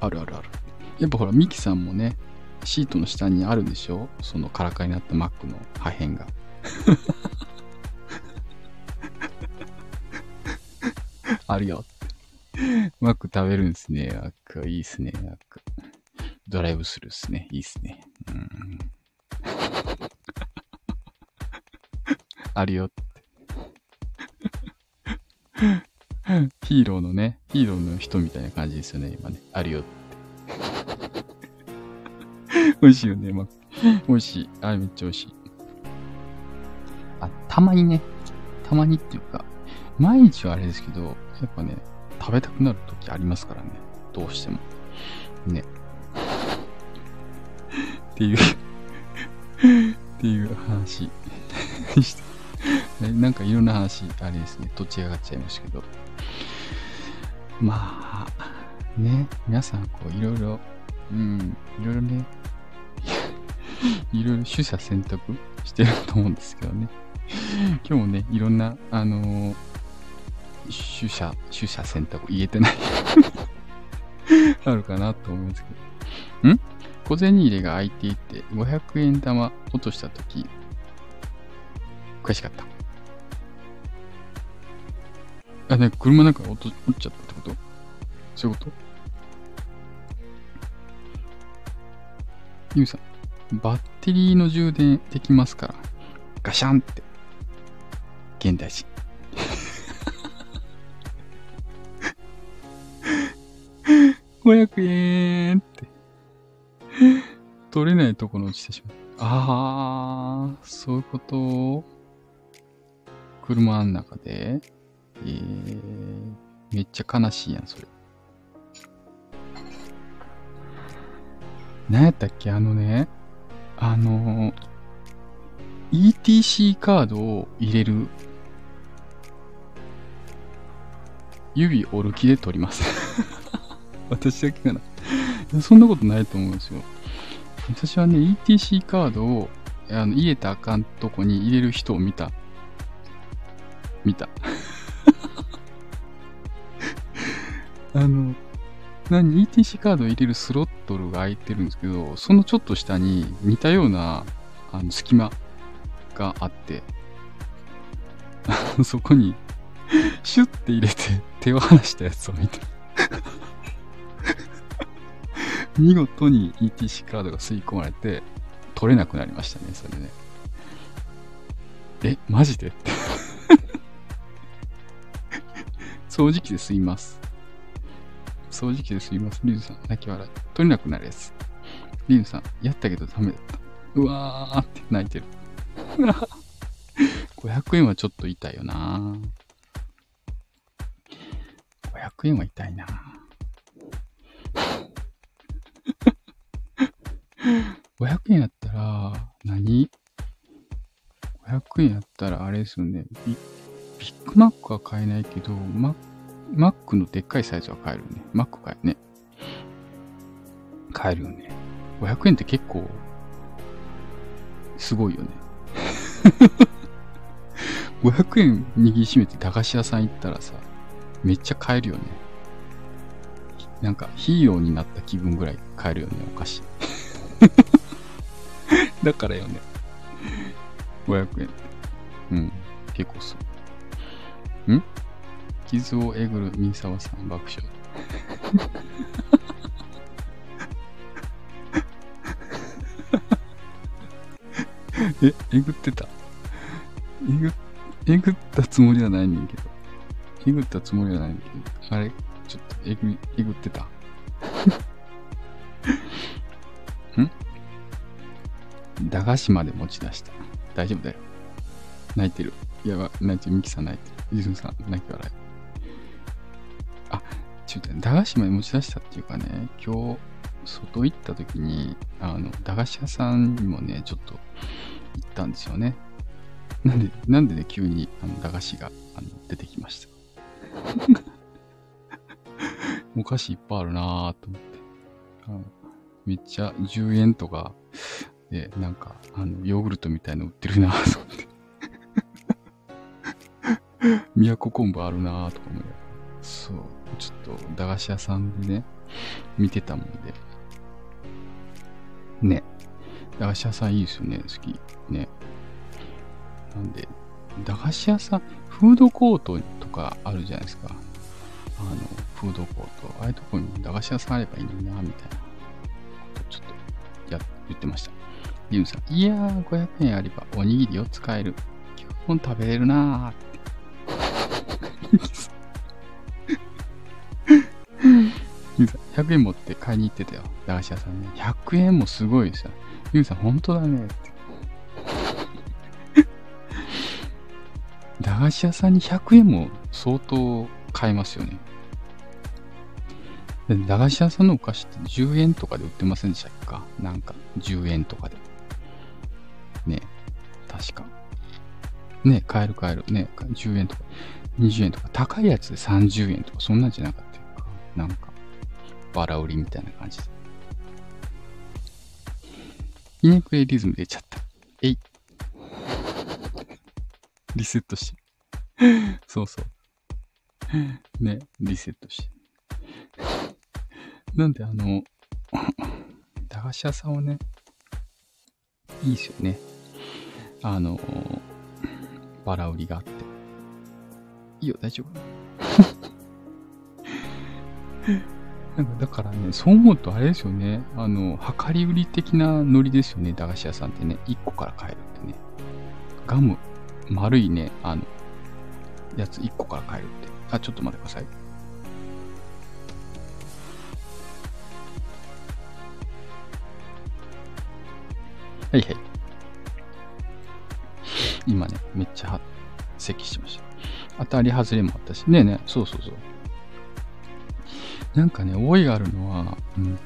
Speaker 1: あるあるある。やっぱほら、ミキさんもね、シートの下にあるでしょ？そのカラカラになった Mac の破片が。あるよ。マック食べるんですね。アック。いいっすね。アック。ドライブするっすね。いいっすね。うん。<laughs> あるよって。ヒーローのね、ヒーローの人みたいな感じですよね、今ね。あるよって。美味しいよね、マック。美味しい。あれめっちゃ美味しい。あ、たまにね、たまにっていうか、毎日はあれですけど、やっぱね、食べたくなる時ありますからね。どうしても。ね。っていうっていう話でした。<laughs> なんかいろんな話、あれですね、どっち上がっちゃいましたけど。まあ、ね、皆さん、こう、いろいろ、うん、いろいろね、いろいろ取捨選択してると思うんですけどね。今日もね、いろんな、あのー、取捨、取捨選択言えてない <laughs> あるかなと思いますけど。ん？小銭入れが開いていて、500円玉落としたとき、悔しかった。あ、ね、車なんか落ちちゃったってこと？そういうこと？ゆうさん、バッテリーの充電できますから、ガシャンって。現代人。500円って。取れないところ落ちてしまう。ああ、そういうこと？車の中で？えー、めっちゃ悲しいやん、それ。何やったっけあのね、あの、ETC カードを入れる指折る気で取ります私だけかなそんなことないと思うんですよ。私はね、ETC カードをあの入れたあかんとこに入れる人を見た。見た。<laughs> あの、何 ?ETC カードを入れるスロットルが空いてるんですけど、そのちょっと下に似たようなあの隙間があって、<laughs> そこにシュッて入れて手を離したやつを見て見事に ETC カードが吸い込まれて、取れなくなりましたね、それね。え、マジで？<laughs> 掃除機で吸います。掃除機で吸います。リュウさん、泣き笑い。取れなくなるやつ。リュウさん、やったけどダメだった。うわーって泣いてる。<laughs> 500円はちょっと痛いよな500円は痛いな500円やったら何、500円やったらあれですよね。ビビッグマックは買えないけど、ママックのでっかいサイズは買えるね。マック買えね。買えるよね。500円って結構、すごいよね。<laughs> 500円握りしめて駄菓子屋さん行ったらさ、めっちゃ買えるよね。なんかヒーローになった気分ぐらい買えるよね、お菓子。だからよね。500円。うん。結構そう。ん？傷をえぐる三沢さん爆笑。<laughs> え、えぐってた？えぐ、えぐったつもりはないねんけど。えぐったつもりはないねんけど。あれ、ちょっとえぐ、えぐってた？<laughs> ん？駄菓子まで持ち出した。大丈夫だよ。泣いてる。やば、泣いてる。ミキさん泣いてる。リズムさん泣き笑い。あ、ちょっと駄菓子まで持ち出したっていうかね、今日、外行った時に、あの、駄菓子屋さんにもね、ちょっと行ったんですよね。なんで、なんでね、急にあの駄菓子があの出てきました。<laughs> お菓子いっぱいあるなぁと思って。めっちゃ10円とか、で、なんか、あの、ヨーグルトみたいの売ってるなぁと思って。宮古昆布あるなぁとか思いながら。そう、ちょっと駄菓子屋さんでね、見てたもんで。ね。駄菓子屋さんいいですよね、好き。ね。なんで、駄菓子屋さん、フードコートとかあるじゃないですか。あの、フードコート。ああいうとこに駄菓子屋さんあればいいのにな、みたいなことちょっとや、言ってました。ユンさん、いやー、500円あればおにぎりを使える。基本食べれるなーって。ユンさん、100円持って買いに行ってたよ。駄菓子屋さんね。100円もすごいですよ。ユンさん、本当だねって。駄菓子屋さんに100円も相当買えますよね。駄菓子屋さんのお菓子って10円とかで売ってませんでしたっけか？なんか10円とかで。ね確か。ね買える買える。ね10円とか20円とか。高いやつで30円とか、そんなんじゃなかったか。なんか、バラ売りみたいな感じで。ひねくれリズム出ちゃった。えい。<laughs> リセットして。<laughs> そうそう。ね、リセットして。<laughs> なんであの、駄菓子屋さんはね、いいですよね。あの、バラ売りがあって。いいよ、大丈夫。<laughs> なんかだからね、そう思うとあれですよね。あの、量り売り的なノリですよね、駄菓子屋さんってね。1個から買えるってね。ガム、丸いね、あの、やつ1個から買えるって。あ、ちょっと待ってください。はいはい。めっちゃ咳しました。当たり外れもあったし。ねえねえ、そうそうそう。なんかね、覚えがあるのは、うんと、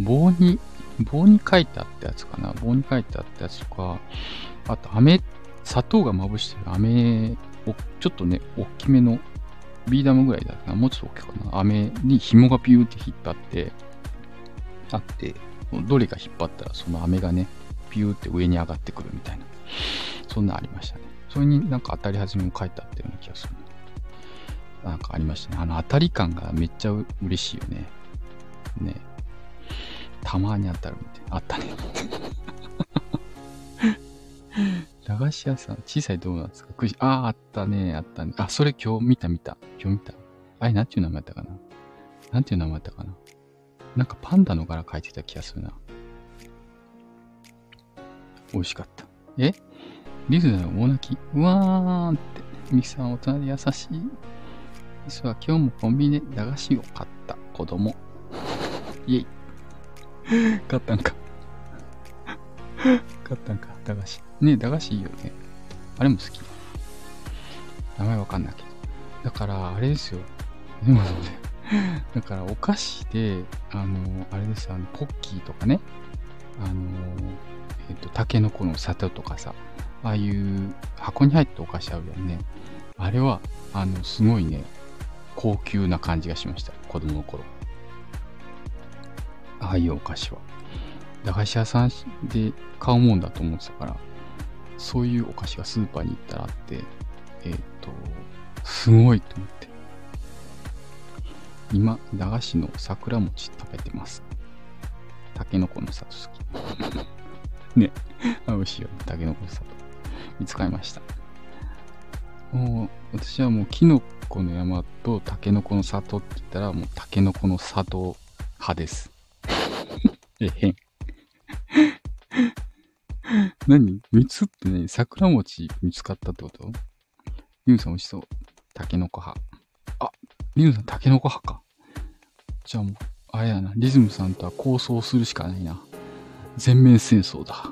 Speaker 1: 棒に、棒に書いてあったやつかな。棒に書いてあったやつとか、あと、飴、砂糖がまぶしてる飴を、ちょっとね、大きめの、ビーダムぐらいだったな。もうちょっと大きいかな。飴に紐がピューって引っ張って、あって、どれか引っ張ったら、その飴がね、ピューって上に上がってくるみたいな。そんなありましたね。それになんか当たり始めも書いてあったような気がする、ね。なんかありましたね。あの当たり感がめっちゃ嬉しいよね。ね。たまに当たるみたいな。あったね。<laughs> 駄菓子屋さん、小さいドーナツか。ああ、あったね、あったね。あ、それ今日見た見た。今日見た。あれ、なんていう名前だったかななんていう名前だったかななんかパンダの柄描いてた気がするな。美味しかった。え？リズナの大泣きうわーんって。ミキさん大人で優しい。実は今日もコンビニで駄菓子を買った子供。<laughs> イェイ。買ったんか。買ったんか、駄菓子。ね駄菓子いいよね。あれも好き。名前わかんないけど。だから、あれですよ。でもね、<laughs> だからお菓子で、あの、あれですあの、ポッキーとかね、あの、えっ、と、タケノコの砂糖とかさ、ああいう箱に入ったお菓子あるよね。あれは、あの、すごいね、高級な感じがしました。子供の頃。ああいうお菓子は。駄菓子屋さんで買うもんだと思ってたから、そういうお菓子がスーパーに行ったらあって、えっ、ー、と、すごいと思って。今、駄菓子の桜餅食べてます。タケノコの里好き。<laughs> ね。美味しいよ、ね。タケノコの里。見つかりました。もう、私はもうキノコの山とタケノコの里って言ったら、もうタケノコの里派です。<laughs> えへん。<laughs> 何？三つって何？桜餅見つかったってこと？リムさん美味しそう。タケノコ派。あ、リムさんタケノコ派か。じゃあもう、あれやな、リズムさんとは構想するしかないな。全面戦争だ。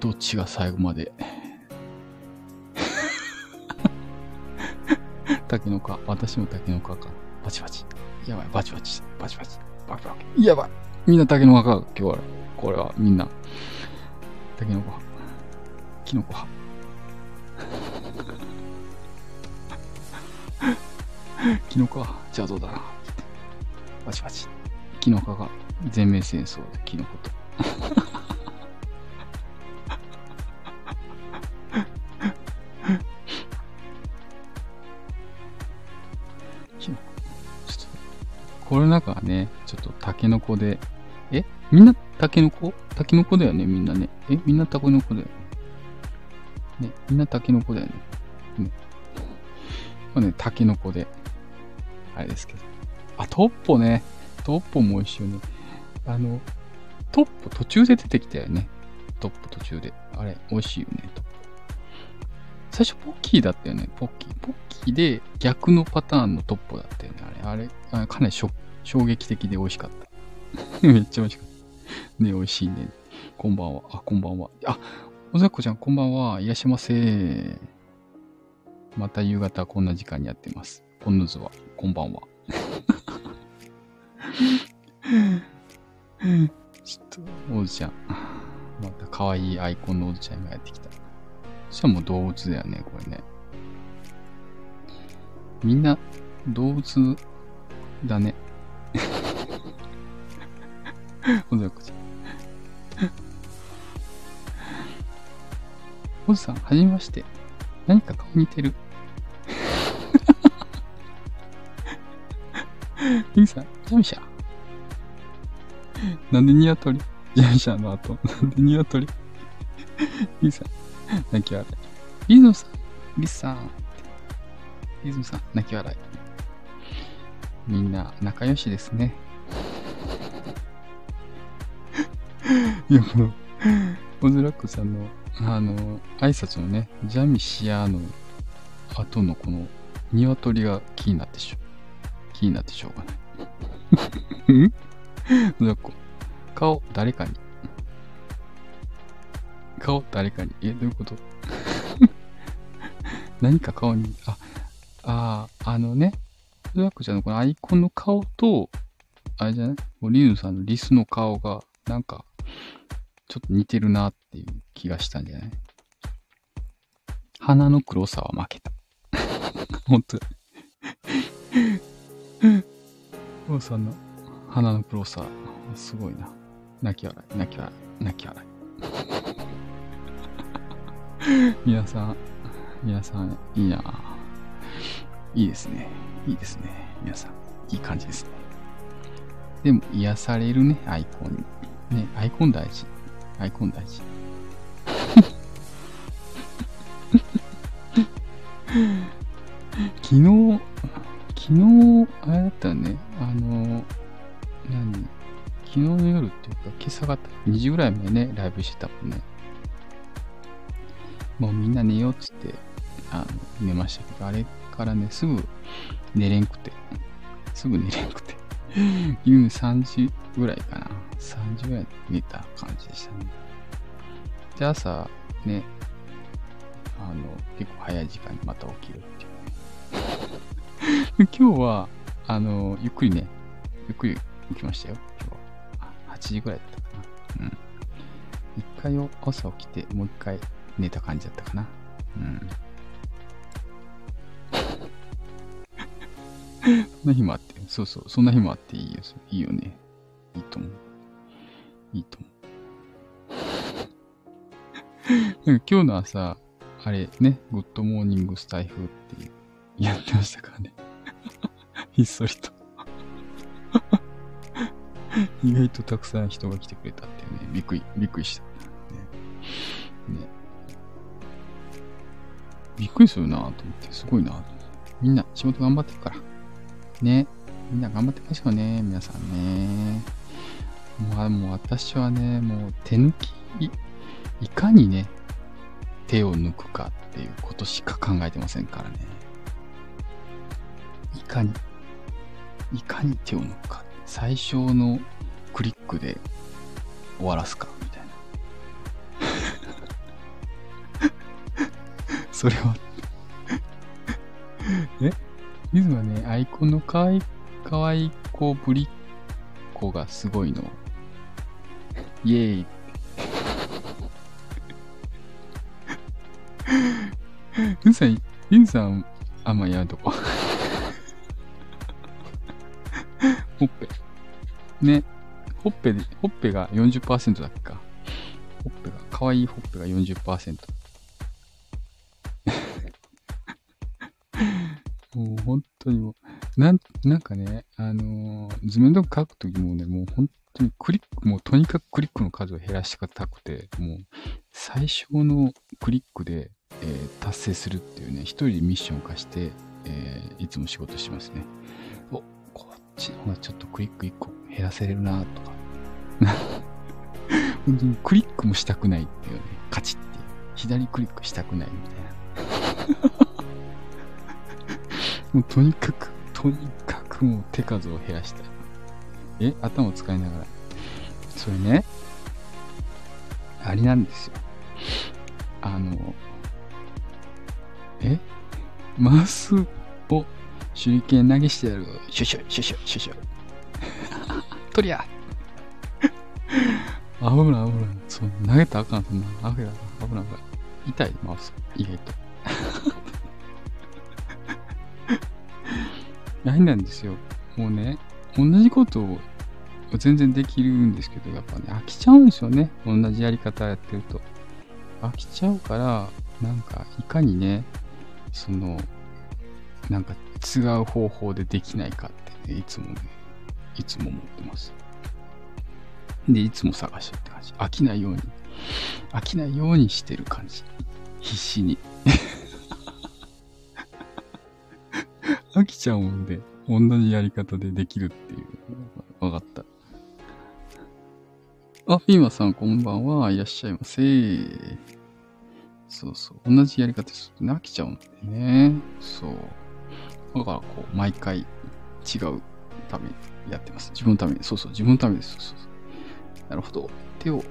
Speaker 1: どっちが最後までタケノコ私もタケノコか。バチバチ。やばい、バチバチ。バチバチ。バチバチ。やばい。みんなタケノコか。今日は。これはみんな。タケノコ派。キノコ派。<laughs> キノコは邪道だな。バチバチ。キノコが全面戦争でキノコと。コロナ禍はね、ちょっとタケノコで、え？みんなタケノコ？タケノコだよね、みんなね。え？みんなタケノコだよね。ね、みんなタケノコだよね。ね。まあね、タケノコで、あれですけど。あ、トッポね。トッポも美味しいよね。あの、トッポ途中で出てきたよね。トッポ途中で。あれ、美味しいよね、トッポ。最初ポッキーだったよね、ポッキー。ポッキーで逆のパターンのトッポだったよね、あれ。あれ、あかなり衝撃的で美味しかった。<laughs> めっちゃ美味しかった。ね、美味しいね。こんばんは。あ、こんばんは。あ、おざっこちゃん、こんばんは。いらっしゃいませ。また夕方こんな時間にやってます。ポンヌズは、こんばんは。<laughs> ちょっと、おじちゃん。また可愛いアイコンのおじちゃんがやってきた。そしたらもう動物だよね、これね。みんな動物だね。ほんとこちゃん。おじさん、はじめまして。何か顔似てる。<laughs> リンさん、ジャミシャ。なんでニワトリジャミシャの後、なんでニワトリリンさん、泣き笑い。リノさん、リスさん。リズムさん、泣き笑い。みんな仲良しですね。<laughs> いや、この、オズラックさんの、あの、挨拶のね、ジャミシアの後のこの、鶏が気になってしょ、気になってしょうがない。<laughs> ん？オズラック、顔、誰かに？顔、誰かに？え、どういうこと？<laughs> 何か顔に、あ、ああ、あのね、オズラックちゃんのこのアイコンの顔と、あれじゃない？リズムさんのリスの顔が、なんか、ちょっと似てるなっていう気がしたんじゃない？鼻の黒さは負けた。<laughs> 本当だ。王さんの鼻の黒さ、すごいな。泣き笑い、泣き笑い、泣き笑い。<laughs> 皆さん、皆さん、いいな。いいですね。いいですね。皆さん、いい感じですね。でも、癒されるね、アイコンに。ね、アイコン大事。アイコン大事。昨日、昨日、あれだったね。あの、何？昨日の夜っていうか、今朝方、2時ぐらいまでね、ライブしてたもんね。もうみんな寝ようっつって、あの、寝ましたけど、あれからね、すぐ寝れんくて、すぐ寝れんくて。夕3時ぐらいかな。3時ぐらい寝た感じでしたね。で、朝、ね、あの、結構早い時間にまた起きるっていうね。<laughs> 今日は、あの、ゆっくりね、ゆっくり起きましたよ、今日は。8時ぐらいだったかな。うん。一回朝起きて、もう一回寝た感じだったかな。うん。そんな日もあって、そうそう、そんな日もあっていいよ、いいよね。いいと思う。いいと思う。なんか今日の朝、あれね、 good morning スタエフっていう、やってましたからね。ひっそりと。意外とたくさん人が来てくれたっていうね、びっくり、びっくりした。ね。ねびっくりするなと思って、すごいなと思ってみんな仕事頑張ってるから。ね。みんな頑張ってましょうね、皆さんね。まあ、もう私はね、もう手抜き、いかにね、手を抜くかっていうことしか考えてませんからね。いかに、いかに手を抜くか。最小のクリックで終わらすか、みたいな。<laughs> それはえ？リズはね、アイコンのかわい、かわい子ぶりっ子がすごいの。イェーイ。ユンさん、ユンさん、あんまやるとこ。ほっぺ。ね。ほっぺ、ほっぺが40%だっけか。ほっぺが、かわいいほっぺが40%。当にもう、なん、なんかね、あのー図面とか書くときもね、もう本当にクリック、もうとにかくクリックの数を減らしたくて、もう最小のクリックで、えー達成するっていうね、一人でミッションを課して、えーいつも仕事しますね。お、こっちの方がちょっとクリック1個減らせれるなとか。<laughs> 本当にクリックもしたくないっていうね、カチッっていう。左クリックしたくないみたいなもうとにかく、とにかくもう手数を減らしたい。え頭を使いながら。それね、あれなんですよ。あの、え？マウスを手裏剣投げしてやる。シュシュ、シュシュ、シュシュ。<laughs> とりゃ <laughs> 危ない危ない。そう、投げたらあかん、そんな。危ない危ない危ない。痛い、マウス。意外と。ないなんですよ。もうね、同じことを全然できるんですけど、やっぱね、飽きちゃうんですよね。同じやり方やってると。飽きちゃうから、なんか、いかにね、その、なんか違う方法でできないかってね、いつもね、いつも思ってます。で、いつも探してるって感じ。飽きないように、飽きないようにしてる感じ。必死に。飽きちゃうんで、同じやり方でできるっていう。わかった。あ、ピーマさんこんばんは。いらっしゃいませ。そうそう。同じやり方すると飽きちゃうんだよね。そう。だからこう、毎回違うためにやってます。自分のために。そうそう。自分のためです。そうそうなるほど。手を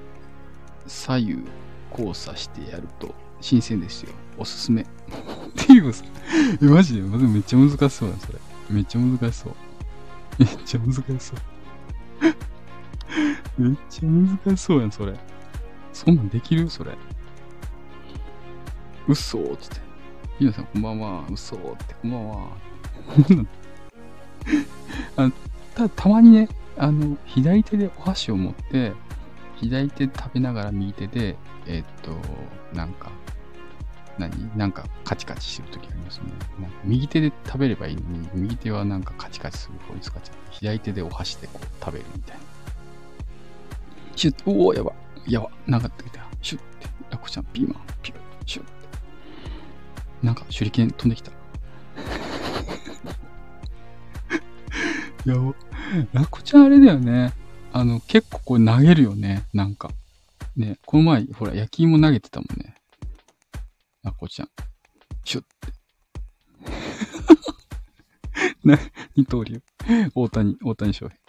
Speaker 1: 左右交差してやると新鮮ですよ。おすすめ。っていうさ、マジで、めっちゃ難しそうだ、それ。めっちゃ難しそう。めっちゃ難しそう。<laughs> めっちゃ難しそうやん、それ。そんなんできる？それ。嘘っつって。皆さんこんばんは。嘘って、こんばんは。<laughs> あたたまにね、あの、左手でお箸を持って、左手食べながら右手で、えー、っと、なんか、何？なんかカチカチしてるときありますね。なんか右手で食べればいいのに、右手はなんかカチカチする方に使っちゃって、左手でお箸でこう食べるみたいな。シュッ、おお、やば。やば。なんかってきた。シュッって。ラコちゃん、ピーマン、ピュッ、シュッって。なんか手裏剣飛んできた。やば。ラコちゃんあれだよね。あの、結構これ投げるよね。なんか。ね、この前、ほら、焼き芋投げてたもんね。ラコちゃん。シュッて。<laughs> な、二刀流。大谷、大谷翔平。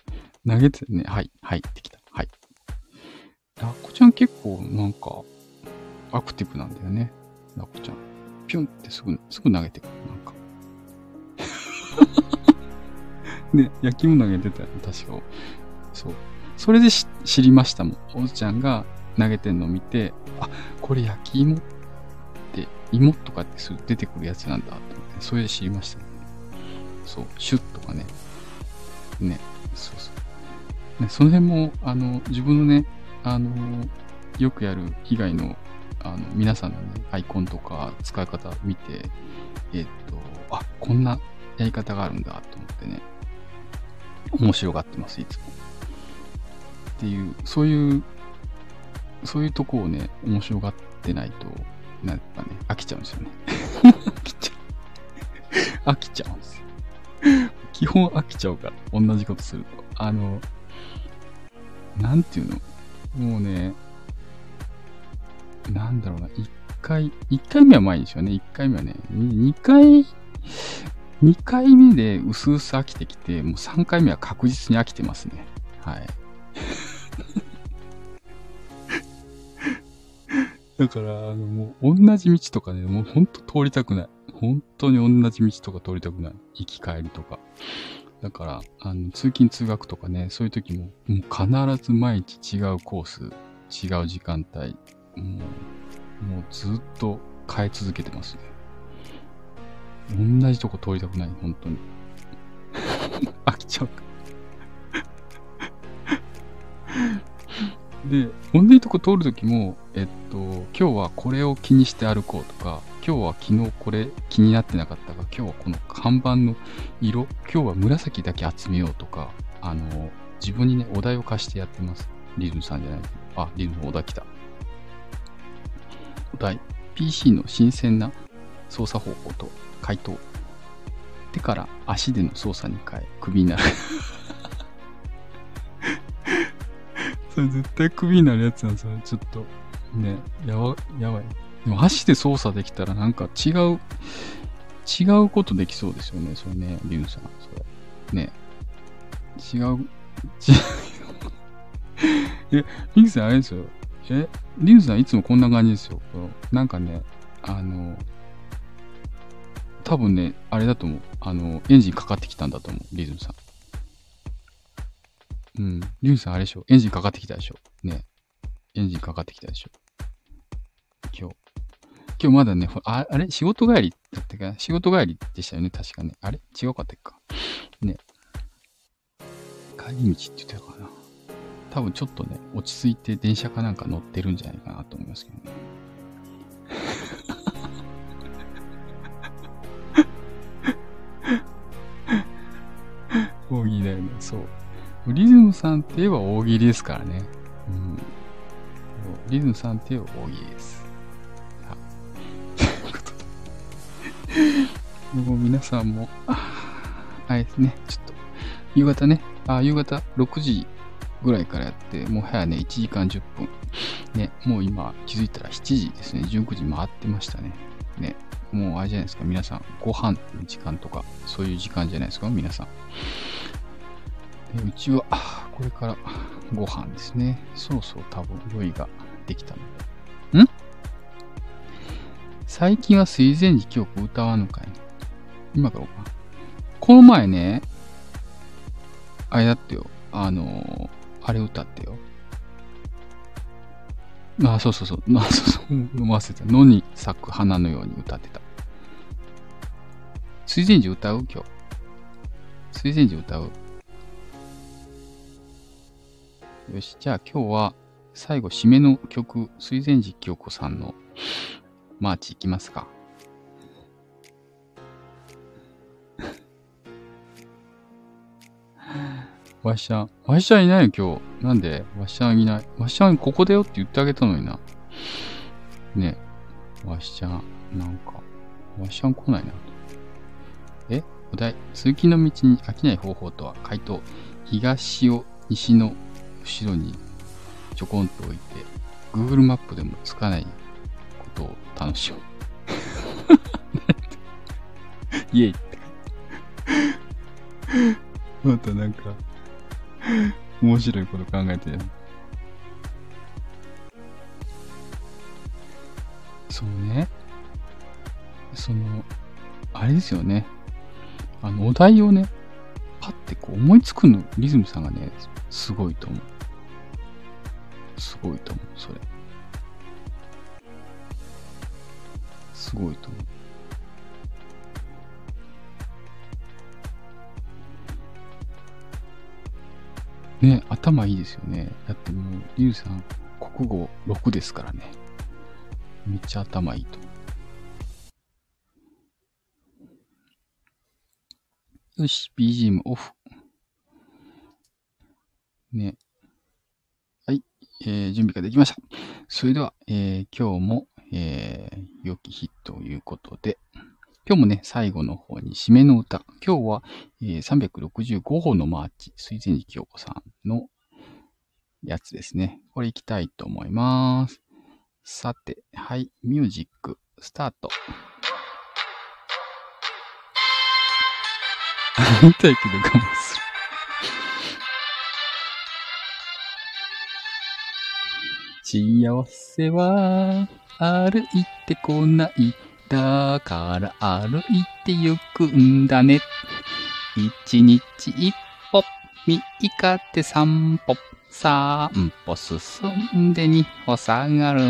Speaker 1: 投げてね。はい、はい、ってきた。はい。ラッコちゃん結構なんか、アクティブなんだよね。ラッコちゃん。ピュンってすぐ、すぐ投げてくる。なんか。<laughs> ね、焼き芋投げてたよ、確か。そう。それで知りましたもん。おじちゃんが投げてんのを見て、あ、これ焼き芋って、芋とかってすぐ出てくるやつなんだと思って、それで知りましたね。そう、シュッとかね。ね、そうそう。ね、その辺も、あの、自分のね、あの、よくやる以外の、あの、皆さんのね、アイコンとか使い方見て、えっ、と、あ、こんなやり方があるんだと思ってね、面白がってます、いつも。っていう、そういう、そういうとこをね、面白がってないと、なんかね、飽きちゃうんですよね。飽きちゃう。飽きちゃうんですよ。基本飽きちゃうから、同じことすると。あの、なんていうの？もうね、なんだろうな、一回、一回目は前でしょうね。一回目はね、二回、二回目で薄々飽きてきて、もう三回目は確実に飽きてますね。はい。だから、あの、もう、同じ道とかね、もうほんと通りたくない。本当に同じ道とか通りたくない。行き帰りとか。だから、あの、通勤通学とかね、そういう時も、もう必ず毎日違うコース、違う時間帯、もう、もうずっと変え続けてますね。同じとこ通りたくない、本当に。<laughs> 飽きちゃう。で、同じとこ通るときも、えっと、今日はこれを気にして歩こうとか、今日は昨日これ気になってなかったが、今日はこの看板の色、今日は紫だけ集めようとか、あの、自分にね、お題を貸してやってます。リズムさんじゃない。あ、リズムお題来た。お題、PC の新鮮な操作方法と回答。手から足での操作に変え、クビになるそれ絶対クビになるやつなんですよ。ちょっと。ね、やば、やばい。でも足で操作できたらなんか違う、違うことできそうですよね。それね、リュウさん。それ。ね。違う、違う。<laughs> え、リュウさんあれですよ。え、リュウさんいつもこんな感じですよ。なんかね、あの、多分ね、あれだと思う。あの、エンジンかかってきたんだと思う、リズムさん。うん。リュウさんあれでしょエンジンかかってきたでしょね。エンジンかかってきたでしょ今日。今日まだね、ああれ？仕事帰りだったか仕事帰りでしたよね？確かね。あれ？違うかったっけか？ね。帰り道って言ってたかな。多分ちょっとね、落ち着いて電車かなんか乗ってるんじゃないかなと思いますけどね。<laughs> 大喜利だよね。そう。リズムさんって言えば大喜利ですからね。うん。リズムさんって言えば大喜利です。ということで。<laughs> もう皆さんも、あれですね、ちょっと、夕方ね、あ、夕方6時ぐらいからやって、もう早ね、1時間10分。ね、もう今気づいたら7時ですね、19時回ってましたね。ね、もうあれじゃないですか、皆さん、ご飯の時間とか、そういう時間じゃないですか、皆さん。でうちは、これからご飯ですね。そろそろ多分用意ができたので。ん？最近は水前寺記憶歌わぬかい、今からかこの前ね、あれだってよ、あのー、あれ歌ってよ。あ、そうそうそう。<laughs> あ、そうそう。忘れた。野に咲く花のように歌ってた。水前寺歌う？今日。水前寺歌う？よし、じゃあ今日は最後締めの曲、水前寺清子さんのマーチいきますか。わしゃん、わしゃんいないよ今日。なんでわしゃんいない？わしゃんここだよって言ってあげたのにな。ねえわしゃん、なんか、わしゃん来ないな。え？お題、通勤の道に飽きない方法とは？回答。東を西の後ろにちょこんと置いて、Google マップでもつかないことを楽しむ。<laughs> イエイって。<laughs> またなんか、面白いこと考えてる。そうね。その、あれですよね。あの、お題をね、パッてこう思いつくの、リズムさんがね、すごいと思う。すごいと思う、それ。すごいと思う。ね、頭いいですよね。だってもう、リュウさん、国語6ですからね。めっちゃ頭いいと思う。よし、BGM オフ。ね。はい、えー、準備ができました。それでは、えー、今日も、えー、良き日ということで、今日もね、最後の方に締めの歌。今日は、えー、365歩のマーチ、水前寺京子さんのやつですね。これ行きたいと思います。さて、はい、ミュージック、スタート。<laughs> <laughs> 見たいけど幸せは歩いてこない。だから歩いて行くんだね。一日一歩、三日で三歩、三歩進んで二歩下がる。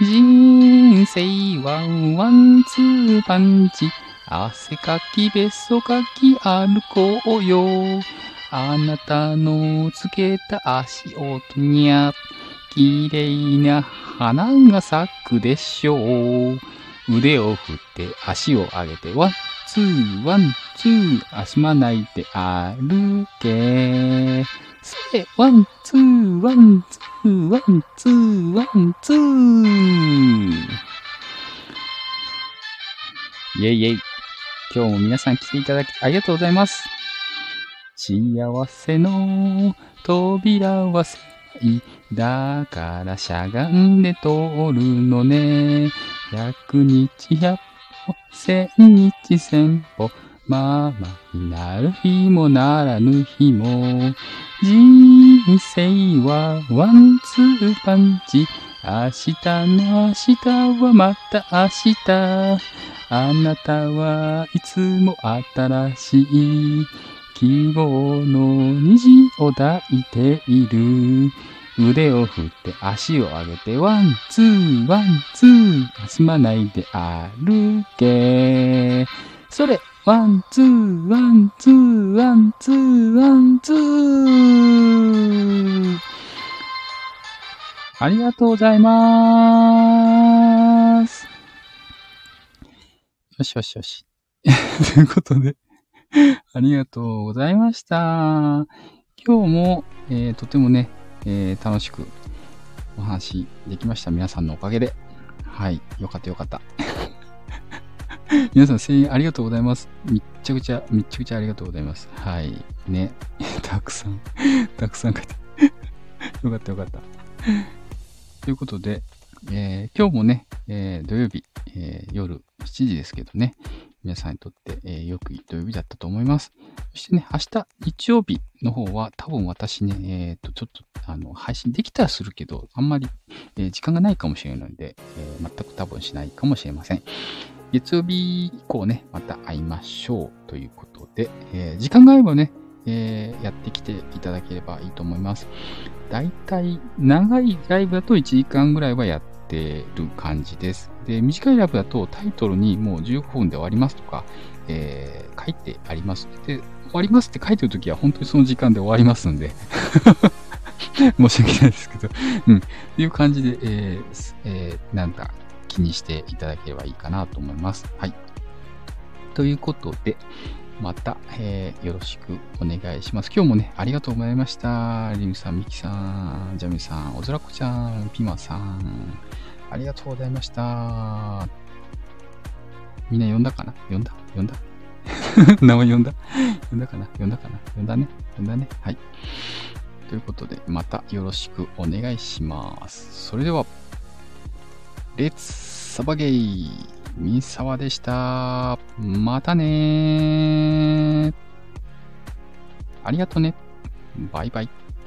Speaker 1: 人生はワンツーパンチ。汗かきべそかき歩こうよ。あなたのつけた足音にゃ。綺麗な花が咲くでしょう。腕を振って足を上げて、 one、two、one、two、休まないで歩け。それ、 one、two、one、two、one、two、one、two。イェイイェイ。今日も皆さん来ていただきありがとうございます。幸せの扉はい。だからしゃがんで通るのね。百日百歩、千日千歩。ママになる日もならぬ日も。人生はワンツーパンチ。明日の明日はまた明日。あなたはいつも新しい希望の虹を抱いている。腕を振って足を上げて one, two, one, two。休まないで歩け。それ、 one, two, one, two, one, two, one, two。ありがとうございます。よしよしよし。<laughs> ということで、<laughs> ありがとうございました。今日も、えー、とてもね、えー、楽しくお話できました。皆さんのおかげで。はい。よかったよかった。<laughs> 皆さん声援ありがとうございます。めっちゃくちゃ、めっちゃくちゃありがとうございます。はい。ね。<laughs> たくさん、たくさん書いて。よかったよかった。ということで、えー今日もね、えー土曜日、えー夜7時ですけどね、皆さんにとって、えーよくいい土曜日だったと思います。そしてね、明日日曜日の方は多分私ね、えっ、と、ちょっとあの配信できたらするけど、あんまり、えー時間がないかもしれないので、えー全く多分しないかもしれません。月曜日以降ね、また会いましょうということで、えー時間があればね、えーやってきていただければいいと思います。だいたい長いライブだと1時間ぐらいはやってる感じです。で、短いライブだとタイトルにもう15分で終わりますとか、えー書いてあります。で、終わりますって書いてるときは本当にその時間で終わりますんで、<laughs> 申し訳ないですけど、うん、っていう感じで、えーえーなんか気にしていただければいいかなと思います。はい。ということで、また、えーよろしくお願いします。今日もね、ありがとうございました。リムさん、ミキさん、ジャミさん、おずらこちゃん、ピマさん、ありがとうございました。みんな呼んだかな？呼んだ？呼んだ？<laughs> 名前呼んだ？呼んだかな？呼んだかな？呼んだね？呼んだね？はい。ということで、またよろしくお願いします。それでは、レッツサバゲイミサワでした。またね。ありがとね。バイバイ。